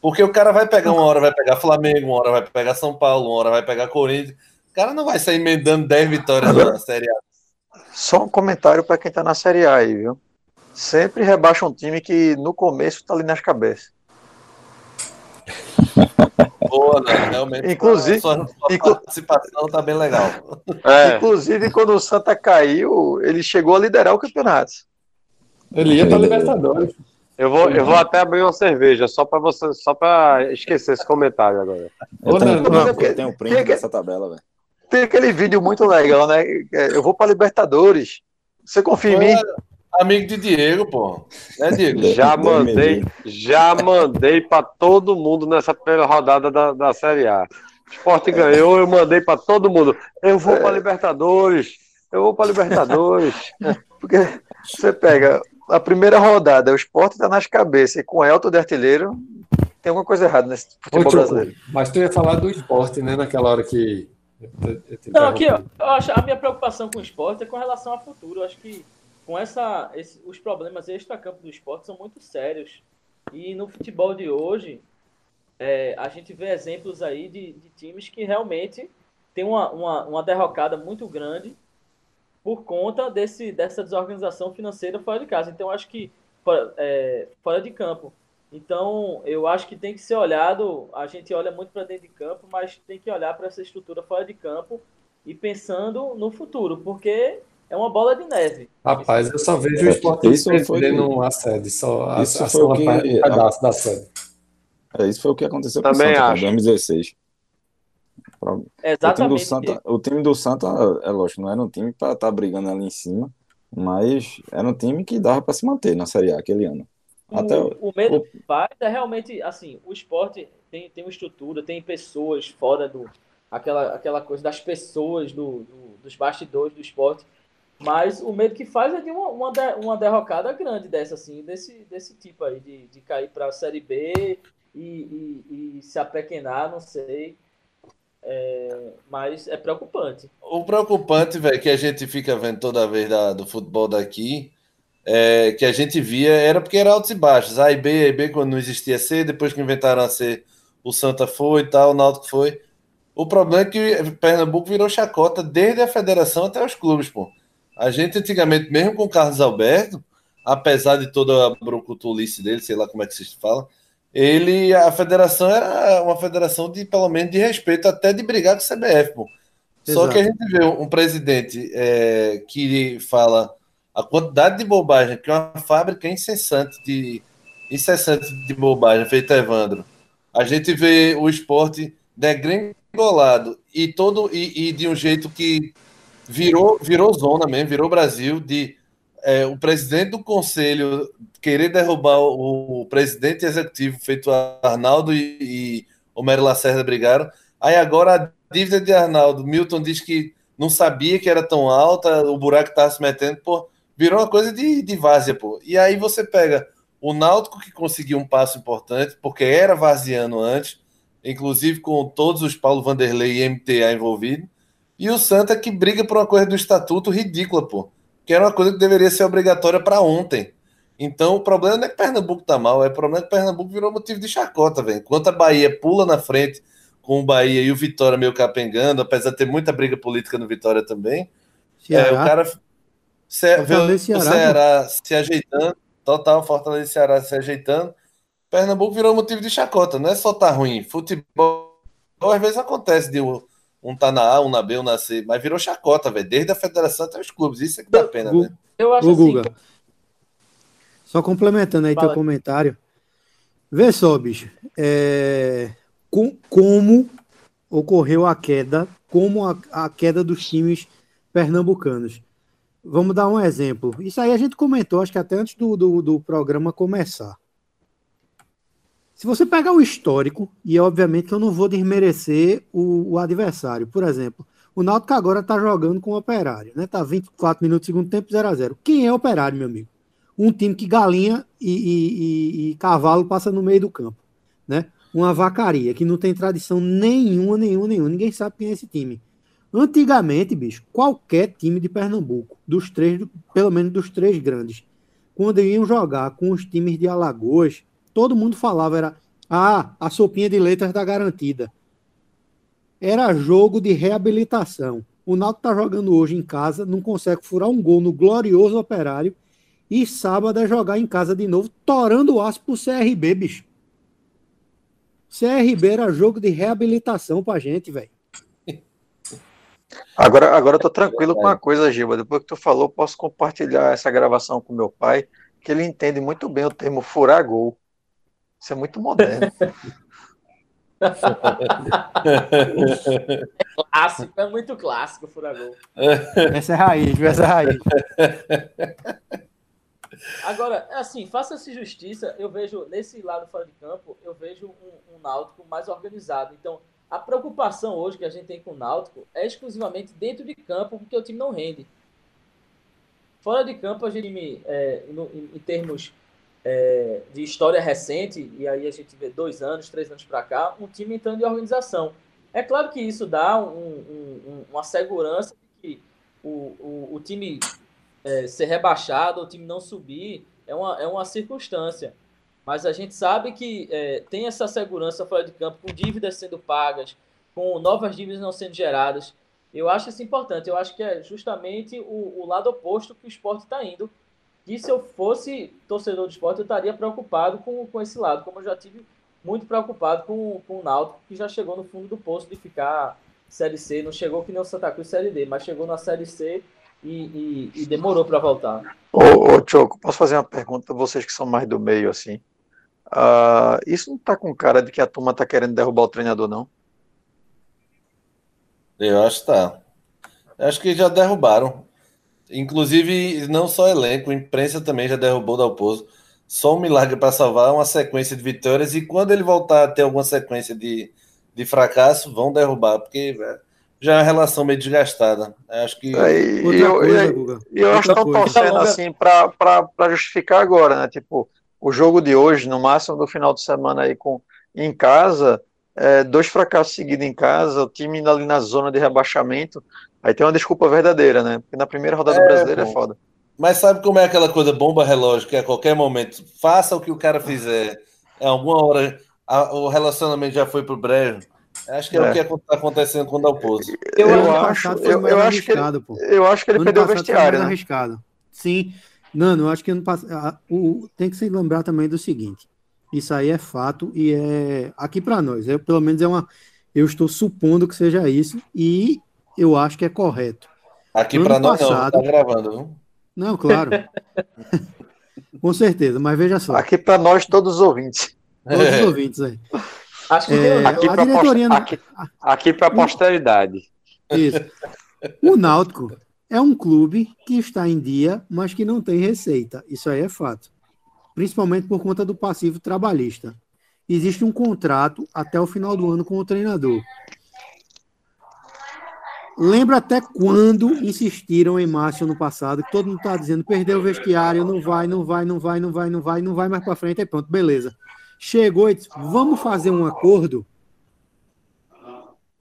Porque o cara vai pegar uma hora, vai pegar Flamengo, uma hora vai pegar São Paulo, uma hora vai pegar Corinthians. O cara não vai sair emendando 10 vitórias na Série A. Só um comentário para quem tá na Série A aí, viu? Sempre rebaixa um time que no começo tá ali nas cabeças. Boa, né? Realmente. Inclusive- sua, sua inclu- participação tá bem legal. É, Inclusive, quando o Santa caiu, ele chegou a liderar o campeonato. Ele ia pra Libertadores. Eu vou, eu vou até abrir uma cerveja só para você, só para esquecer esse comentário agora. Eu Ô, tenho, Nando, eu porque- tenho o print dessa tabela, velho. Tem aquele vídeo muito legal, né? É, Eu vou para Libertadores. Você confia em mim? Amigo de Diego, pô. Né, Diego? Já mandei, já mandei para todo mundo nessa primeira rodada da, da Série A. Esporte ganhou, eu mandei para todo mundo. Eu vou para Libertadores. Eu vou para Libertadores. Porque você pega a primeira rodada, o esporte está nas cabeças e com Elton de artilheiro, tem alguma coisa errada nesse futebol Ô, brasileiro. Mas tu ia falar do esporte, né? Naquela hora que. Não, aqui, ó, eu acho, a minha preocupação com o esporte é com relação ao futuro. Eu acho que com essa, esse, os problemas extra-campo do esporte são muito sérios. E no futebol de hoje, é, a gente vê exemplos aí de, de times que realmente tem uma, uma, uma derrocada muito grande por conta desse, dessa desorganização financeira fora de casa. Então, acho que fora, é, fora de campo. Então, eu acho que tem que ser olhado. A gente olha muito para dentro de campo, mas tem que olhar para essa estrutura fora de campo e pensando no futuro, porque é uma bola de neve. Rapaz, eu só vejo o esporte isso perdendo a sede, só a, isso a, foi o que, pedaço da sede. É, isso foi o que aconteceu com o Santa em 2016. Exatamente. O time do Santa, o time do Santa é lógico, não era um time para estar tá brigando ali em cima, mas era um time que dava para se manter na Série A aquele ano. Até o, o medo o... que faz é realmente assim, o esporte tem, tem uma estrutura, tem pessoas fora do aquela, aquela coisa das pessoas do, do dos bastidores do esporte, mas o medo que faz é de uma, uma, uma derrocada grande dessa assim, desse, desse tipo aí de, de cair para a série B e, e, e se apequenar, não sei. É, mas é preocupante. O preocupante, velho, que a gente fica vendo toda vez da, do futebol daqui, é, que a gente via, era porque era altos e baixos. A e B, A e B quando não existia C, depois que inventaram a C, o Santa foi e tal, o Náutico foi. O problema é que Pernambuco virou chacota desde a federação até os clubes, pô. A gente antigamente, mesmo com o Carlos Alberto, apesar de toda a brocutulice dele, sei lá como é que se fala, ele, a federação era uma federação de, pelo menos, de respeito, até de brigar com o CBF, pô. Só que a gente vê um presidente é, que fala a quantidade de bobagem, que é uma fábrica incessante de, incessante de bobagem, feita Evandro. A gente vê o esporte degringolado e todo e, e, de um jeito que virou, virou zona mesmo, virou Brasil, de é, o presidente do conselho querer derrubar o, o presidente executivo, feito Arnaldo e, e Homero Lacerda brigaram. Aí agora a dívida de Arnaldo, Milton diz que não sabia que era tão alta, o buraco estava se metendo, pô, virou uma coisa de, de várzea, pô. E aí você pega o Náutico que conseguiu um passo importante, porque era vaziano antes, inclusive com todos os Paulo Vanderlei e MTA envolvidos, e o Santa que briga por uma coisa do estatuto ridícula, pô, que era uma coisa que deveria ser obrigatória para ontem. Então, o problema não é que Pernambuco tá mal, é o problema é que Pernambuco virou motivo de chacota, velho. Enquanto a Bahia pula na frente com o Bahia e o Vitória meio capengando, apesar de ter muita briga política no Vitória também, é, o cara Ce... Tá o Ceará, Ceará se ajeitando, total Fortaleza e Ceará se ajeitando, Pernambuco virou motivo de chacota, não é só tá ruim. Futebol às vezes acontece de um, um tá na A, um na B, um na C, mas virou chacota, velho, desde a federação até os clubes. Isso é que dá pena, né? Eu acho assim, Guga. Só complementando aí Fala. teu comentário. Vê só, bicho. É... Com, como ocorreu a queda, como a, a, queda dos times pernambucanos. Vamos dar um exemplo. Isso aí a gente comentou, acho que até antes do, do, do programa começar. Se você pegar o histórico, e obviamente eu não vou desmerecer o, o adversário, por exemplo, o Náutico agora está jogando com o Operário, né? Tá 24 minutos segundo tempo, 0 a 0 Quem é Operário, meu amigo? um time que galinha e, e, e, e, cavalo passa no meio do campo, né? Uma vacaria que não tem tradição nenhuma, nenhuma, nenhuma. Ninguém sabe quem é esse time. Antigamente, bicho, qualquer time de Pernambuco, dos três, pelo menos dos três grandes, quando iam jogar com os times de Alagoas, todo mundo falava era ah, a sopinha de letras está garantida. Era jogo de reabilitação. O Náutico está jogando hoje em casa, não consegue furar um gol no glorioso Operário e sábado é jogar em casa de novo, torando o aço pro CRB, bicho. CRB era jogo de reabilitação pra gente, velho. Agora, agora eu tô tranquilo com uma coisa, Giba. Depois que tu falou, posso compartilhar essa gravação com meu pai, que ele entende muito bem o termo furar gol. Isso é muito moderno. é clássico, é muito clássico furar gol. Essa é raiz, essa é raiz. Agora, assim, faça-se justiça, eu vejo, nesse lado fora de campo, eu vejo um, um Náutico mais organizado. Então, a preocupação hoje que a gente tem com o Náutico é exclusivamente dentro de campo, porque o time não rende. Fora de campo, a gente, é, no, em, em, termos é, de história recente, e aí a gente vê dois anos, três anos para cá, um time entrando de organização. É claro que isso dá um, um, uma segurança de que o, o, o time é, ser rebaixado, o time não subir, é uma, é uma circunstância. Mas a gente sabe que é, tem essa segurança fora de campo, com dívidas sendo pagas, com novas dívidas não sendo geradas. Eu acho isso importante. Eu acho que é justamente o, o lado oposto que o esporte está indo. Que se eu fosse torcedor do esporte, eu estaria preocupado com, com esse lado, como eu já tive muito preocupado com, com o Náutico, que já chegou no fundo do poço de ficar Série C. Não chegou que nem o Santa Cruz Série D, mas chegou na Série C e, e, e demorou para voltar. Ô, ô Choco, posso fazer uma pergunta para vocês que são mais do meio, assim? Uh, isso não tá com cara de que a turma tá querendo derrubar o treinador, não? Eu acho que tá. Acho que já derrubaram. Inclusive, não só elenco, a imprensa também já derrubou o Dalpozo. Só um milagre para salvar uma sequência de vitórias. E quando ele voltar a ter alguma sequência de, de fracasso, vão derrubar, porque já é uma relação meio desgastada. Acho que. É, e eu, eu, eu acho que estão torcendo assim para justificar agora, né? Tipo, o jogo de hoje, no máximo do final de semana aí com em casa, é, dois fracassos seguidos em casa, o time indo ali na zona de rebaixamento, aí tem uma desculpa verdadeira, né? Porque na primeira rodada é, brasileira é foda. Mas sabe como é aquela coisa bomba relógio, que a qualquer momento, faça o que o cara fizer, em alguma hora a, o relacionamento já foi pro brejo. Acho que é, é. o que está acontecendo com o Dalpozo. Eu, eu acho, eu, eu acho que ele, eu acho que ele perdeu o vestiário, né? arriscado. Sim, Nano, eu acho que ano passado, o, tem que se lembrar também do seguinte: isso aí é fato e é aqui para nós. Eu, pelo menos é uma. Eu estou supondo que seja isso e eu acho que é correto. Aqui para nós passado, não, tá gravando, viu? Não, claro. Com certeza, mas veja só. Aqui para nós, todos os ouvintes. Todos os ouvintes aí. Acho que é, aqui para diretoria... aqui, aqui para a posteridade. Isso. O Náutico é um clube que está em dia, mas que não tem receita. Isso aí é fato. Principalmente por conta do passivo trabalhista. Existe um contrato até o final do ano com o treinador. Lembra até quando insistiram em Márcio no passado, que todo mundo está dizendo, perdeu o vestiário, não vai, não vai, não vai, não vai, não vai, não vai mais para frente, aí pronto, beleza. Chegou e disse, vamos fazer um acordo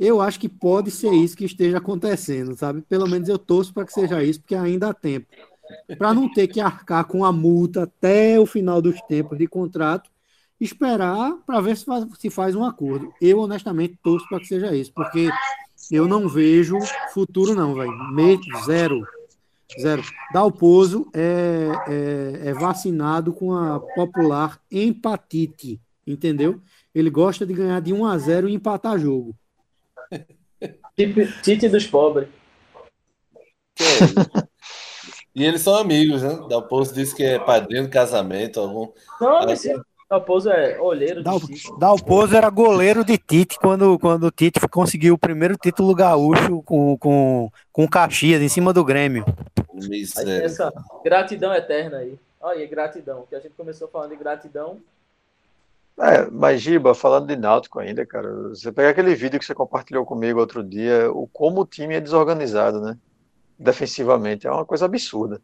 eu acho que pode ser isso que esteja acontecendo, sabe? Pelo menos eu torço para que seja isso, porque ainda há tempo. Para não ter que arcar com a multa até o final dos tempos de contrato, esperar para ver se faz, se faz um acordo. Eu, honestamente, torço para que seja isso, porque eu não vejo futuro, não, velho. Zero. Zero. Dalpozo é, é, é vacinado com a popular empatite, entendeu? Ele gosta de ganhar de 1 a 0 e empatar jogo. Tite dos pobres. É e eles são amigos, né? Dalpozo disse que é padrinho de casamento. Algum... Não, mas sim. Dalpozo é olheiro Dal, Dalpozo era goleiro de Tite quando, quando o Tite conseguiu o primeiro título gaúcho com, com, com Caxias em cima do Grêmio. essa gratidão eterna aí. Olha, gratidão, que a gente começou falando de gratidão, é, mas Giba, falando de Náutico ainda, cara, você pega aquele vídeo que você compartilhou comigo outro dia, o como o time é desorganizado, né? Defensivamente, é uma coisa absurda.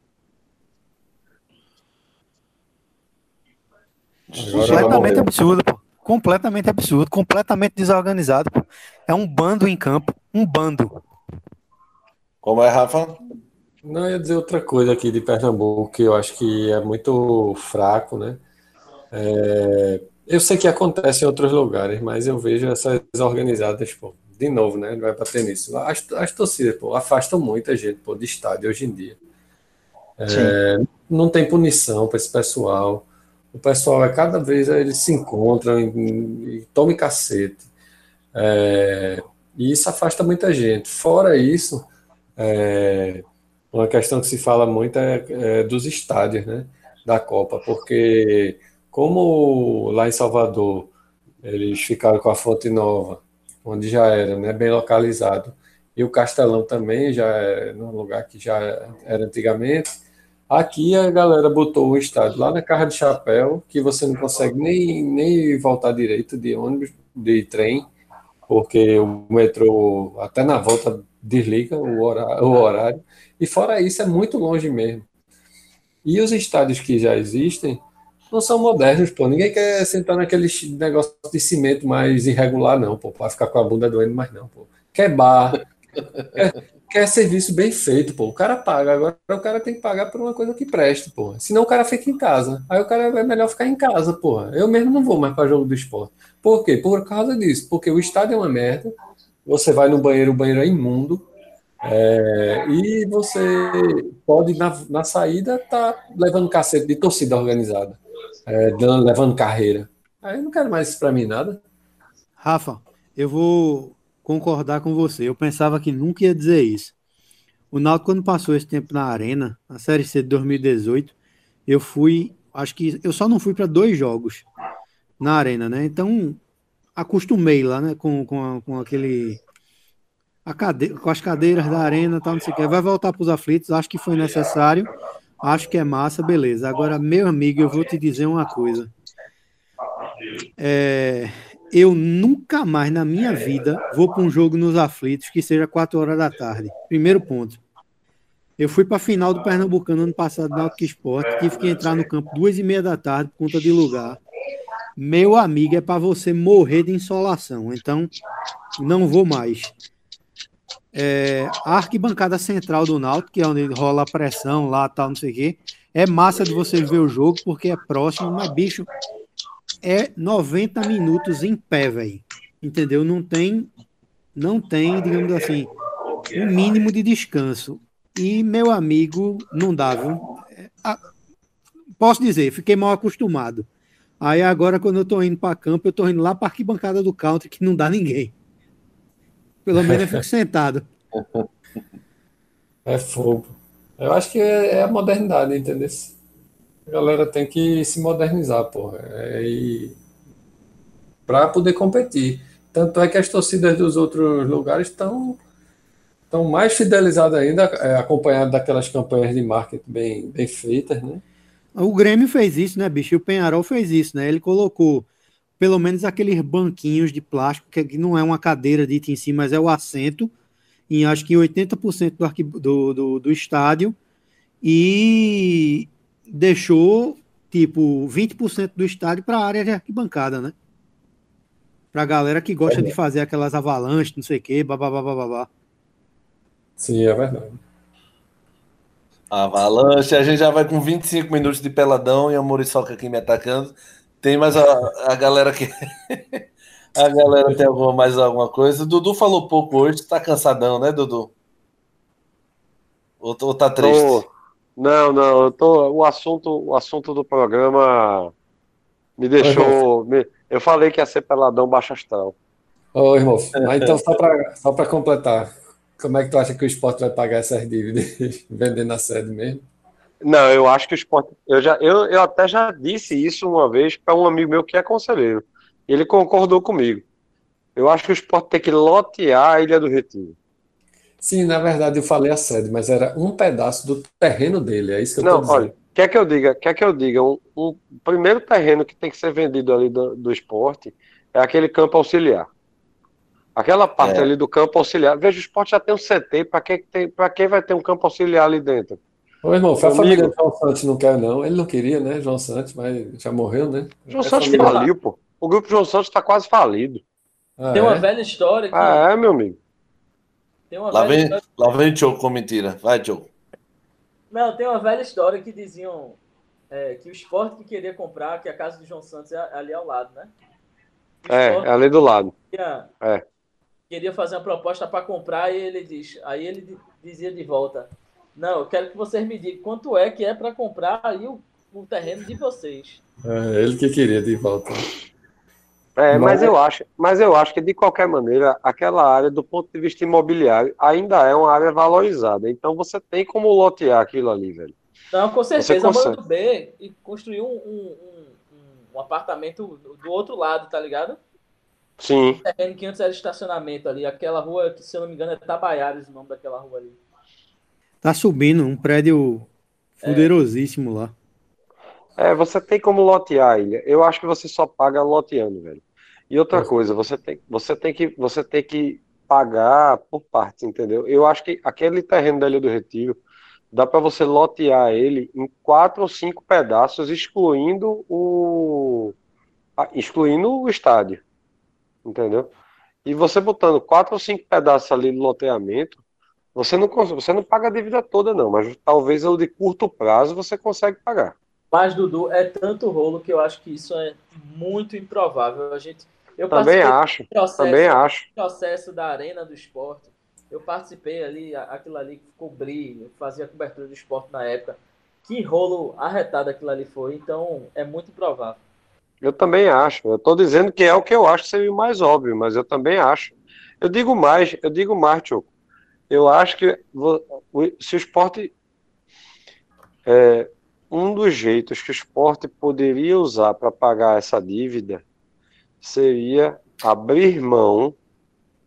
Completamente absurdo, pô. Completamente absurdo, completamente desorganizado, pô. É um bando em campo, um bando. Como é, Rafa? Não, eu ia dizer outra coisa aqui de Pernambuco, que eu acho que é muito fraco, né? É, eu sei que acontece em outros lugares, mas eu vejo essas organizadas, pô, de novo, né? Vai bater nisso. As, as torcidas, pô, afastam muita gente pô, de estádio hoje em dia. É, não tem punição para esse pessoal. O pessoal é cada vez eles se encontram e, e tomem cacete. É, e isso afasta muita gente. Fora isso, é, uma questão que se fala muito é, é dos estádios, né? Da Copa, porque como lá em Salvador eles ficaram com a Fonte Nova, onde já era né, bem localizado, e o Castelão também já é num lugar que já era antigamente, Aqui a galera botou o estádio lá na Carra de Chapéu, que você não consegue nem, nem voltar direito de ônibus, de trem, porque o metrô até na volta desliga o horário, o horário. E fora isso, é muito longe mesmo. E os estádios que já existem não são modernos, pô. Ninguém quer sentar naquele negócio de cimento mais irregular, não, pô, para ficar com a bunda doendo mais, não, pô. Quer bar, quer, serviço bem feito, pô. O cara paga, agora o cara tem que pagar por uma coisa que preste, pô. Senão o cara fica em casa. Aí o cara é melhor ficar em casa, pô. Eu mesmo não vou mais para jogo do esporte. Por quê? Por causa disso. Porque o estádio é uma merda. Você vai no banheiro, o banheiro é imundo. É, e você pode, na, na saída, tá levando cacete de torcida organizada é, levando carreira. Aí eu não quero mais isso para mim nada. Rafa, eu vou concordar com você. Eu pensava que nunca ia dizer isso. O Náutico, quando passou esse tempo na Arena, na Série C de 2018, eu fui, acho que eu só não fui para dois jogos na Arena, né? Então, acostumei lá, né? Com, com, com aquele. Cade... Com as cadeiras da Arena tal, não sei o que. Vai voltar para os aflitos, acho que foi necessário. Acho que é massa, beleza. Agora, meu amigo, eu vou te dizer uma coisa. É, eu nunca mais na minha vida vou para um jogo nos aflitos que seja 4 horas da tarde. Primeiro ponto. Eu fui para a final do Pernambucano ano passado na Náutico Esporte, tive que entrar no campo duas e meia da tarde por conta de lugar. Meu amigo, é para você morrer de insolação. Então, não vou mais. É, a arquibancada central do Náutico, que é onde rola a pressão lá, tal, não sei o quê. É massa de você ver o jogo, porque é próximo, mas, bicho, é 90 minutos em pé, velho. Entendeu? Não tem, não tem, digamos assim, um mínimo de descanso. E, meu amigo, não dá, viu? É, posso dizer, fiquei mal acostumado. Aí agora, quando eu tô indo para campo, eu tô indo lá para arquibancada do country, que não dá ninguém. Pelo menos eu fico sentado. É fogo. Eu acho que é, é a modernidade, entendeu? A galera tem que se modernizar, porra. É, e... Para poder competir. Tanto é que as torcidas dos outros lugares estão estão mais fidelizadas ainda, é, acompanhado daquelas campanhas de marketing bem, bem feitas, né? O Grêmio fez isso, né, bicho? E o Penharol fez isso, né? Ele colocou pelo menos aqueles banquinhos de plástico, que não é uma cadeira dita em si, mas é o assento, em acho que 80% do, arqui, do, do, do estádio, e deixou tipo 20% do estádio para a área de arquibancada, né? Para a galera que gosta é de fazer aquelas avalanches, não sei o quê, babá, babá. Sim, é verdade. Avalanche, a gente já vai com 25 minutos de peladão e a Muriçoca aqui me atacando. Tem mais a, a galera que. a galera tem alguma, mais alguma coisa. O Dudu falou pouco hoje, tá cansadão, né, Dudu? Ou, ou tá triste? Tô... Não, não, eu tô. O assunto, o assunto do programa me deixou. Me... Eu falei que ia ser peladão baixo astral. Ô, irmão, mas então só para só completar, como é que tu acha que o esporte vai pagar essas dívidas vendendo a sede mesmo? Não, eu acho que o esporte. Eu, já, eu, eu até já disse isso uma vez para um amigo meu que é conselheiro. Ele concordou comigo. Eu acho que o esporte tem que lotear a Ilha do Retiro. Sim, na verdade eu falei a sede, mas era um pedaço do terreno dele, é isso que eu Não, olha, quer que eu diga, quer que eu diga, um, um primeiro terreno que tem que ser vendido ali do, do esporte é aquele campo auxiliar. Aquela parte é. ali do campo auxiliar. Veja, o esporte já tem um CT, para que, tem, quem vai ter um campo auxiliar ali dentro? Ô, irmão, foi a família João Santos não quer, não. Ele não queria, né, João Santos, mas já morreu, né? João é Santos faliu, pô. O grupo João Santos está quase falido. Ah, Tem uma é? velha história que... Ah, é, meu amigo. Tem uma lá, vem, história... lá vem Tio com mentira. Vai, Tio. Não, tem uma velha história que diziam é, que o esporte que queria comprar, que a casa do João Santos é ali ao lado, né? É, é ali do lado. Queria, é. queria fazer uma proposta para comprar e ele diz, aí ele dizia de volta, não, eu quero que vocês me digam quanto é que é para comprar aí o, o, terreno de vocês. É, ele que queria de volta. É, mas... mas, eu acho, mas eu acho que de qualquer maneira, aquela área, do ponto de vista imobiliário, ainda é uma área valorizada. Então você tem como lotear aquilo ali, velho. Não, com certeza. Mano B e construiu um, um, um, um, apartamento do outro lado, tá ligado? Sim. Um terreno que antes era estacionamento ali. Aquela rua, que se eu não me engano é Tabaiares o nome daquela rua ali. Tá subindo um prédio Poderosíssimo lá. É, você tem como lotear a ilha. Eu acho que você só paga loteando, velho. E outra coisa, você tem, você tem que você tem que pagar por partes, entendeu? Eu acho que aquele terreno da Ilha do Retiro dá para você lotear ele em quatro ou cinco pedaços, excluindo o excluindo o estádio, entendeu? E você botando quatro ou cinco pedaços ali no loteamento, você não você não paga a dívida toda não, mas talvez o de curto prazo você consegue pagar. Mas Dudu é tanto rolo que eu acho que isso é muito improvável. A gente eu também acho. Processo, também acho. processo da arena do esporte. Eu participei ali, aquilo ali que cobri, fazia cobertura do esporte na época. Que rolo arretado aquilo ali foi. Então é muito improvável. Eu também acho. Eu estou dizendo que é o que eu acho que seria o mais óbvio, mas eu também acho. Eu digo mais, eu digo mais, Tio. Eu acho que se o esporte. É, um dos jeitos que o esporte poderia usar para pagar essa dívida seria abrir mão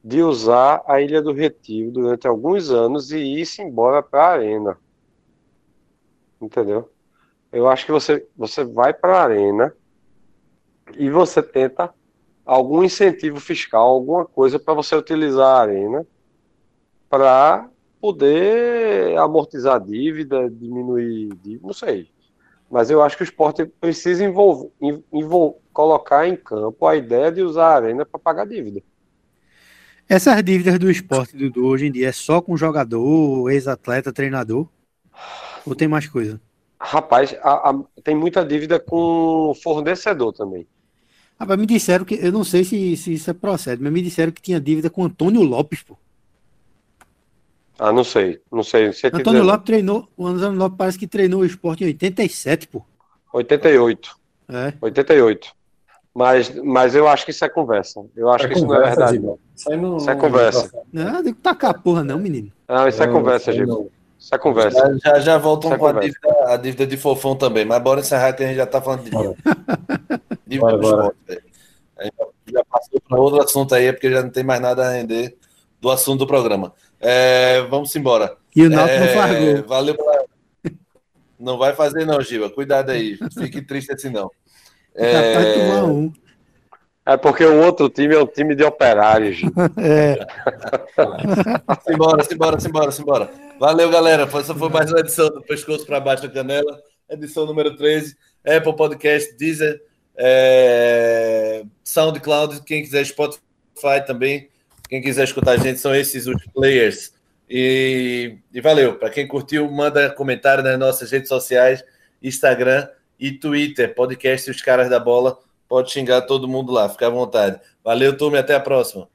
de usar a Ilha do Retiro durante alguns anos e ir-se embora para a Arena. Entendeu? Eu acho que você, você vai para a Arena e você tenta algum incentivo fiscal, alguma coisa para você utilizar a Arena para poder amortizar a dívida, diminuir dívida, não sei. Mas eu acho que o esporte precisa envolver, envolver, colocar em campo a ideia de usar a arena para pagar dívida. Essas dívidas do esporte, Dudu, hoje em dia é só com jogador, ex-atleta, treinador? Ou tem mais coisa? Rapaz, a, a, tem muita dívida com fornecedor também. Ah, mas me disseram que, eu não sei se, se isso é procede, mas me disseram que tinha dívida com Antônio Lopes, pô. Ah, não sei. Não sei. Você Antônio Lopes treinou. O Antônio Lopes parece que treinou o esporte em 87, pô. 88. É. 88. Mas, mas eu acho que isso é conversa. Eu acho é que isso conversa, não é verdade. Não. Isso, não, isso é conversa. Não, não tem que tacar porra, não, menino. Não, isso é conversa, Gico. Isso é conversa. Já, já, já voltam é com a dívida, a dívida, de fofão também. Mas bora encerrar que a gente já tá falando de dívida. dívida bora, já passou para outro assunto aí, porque já não tem mais nada a render do assunto do programa. É, vamos embora. E o Náutico é, não faz Valeu pela... Não vai fazer não, Giba. Cuidado aí. Fique triste assim não. É... Um. é porque o outro time é um time de operários. é. simbora, simbora, simbora, simbora. Valeu, galera. Essa foi mais uma edição do Pescoço para Baixo da Canela. Edição número 13. Apple Podcast, Deezer, é... SoundCloud. Quem quiser Spotify também. Quem quiser escutar a gente, são esses os players. E, e valeu. Para quem curtiu, manda comentário nas nossas redes sociais, Instagram e Twitter, podcast Os Caras da Bola. Pode xingar todo mundo lá, fica à vontade. Valeu, turma, até a próxima.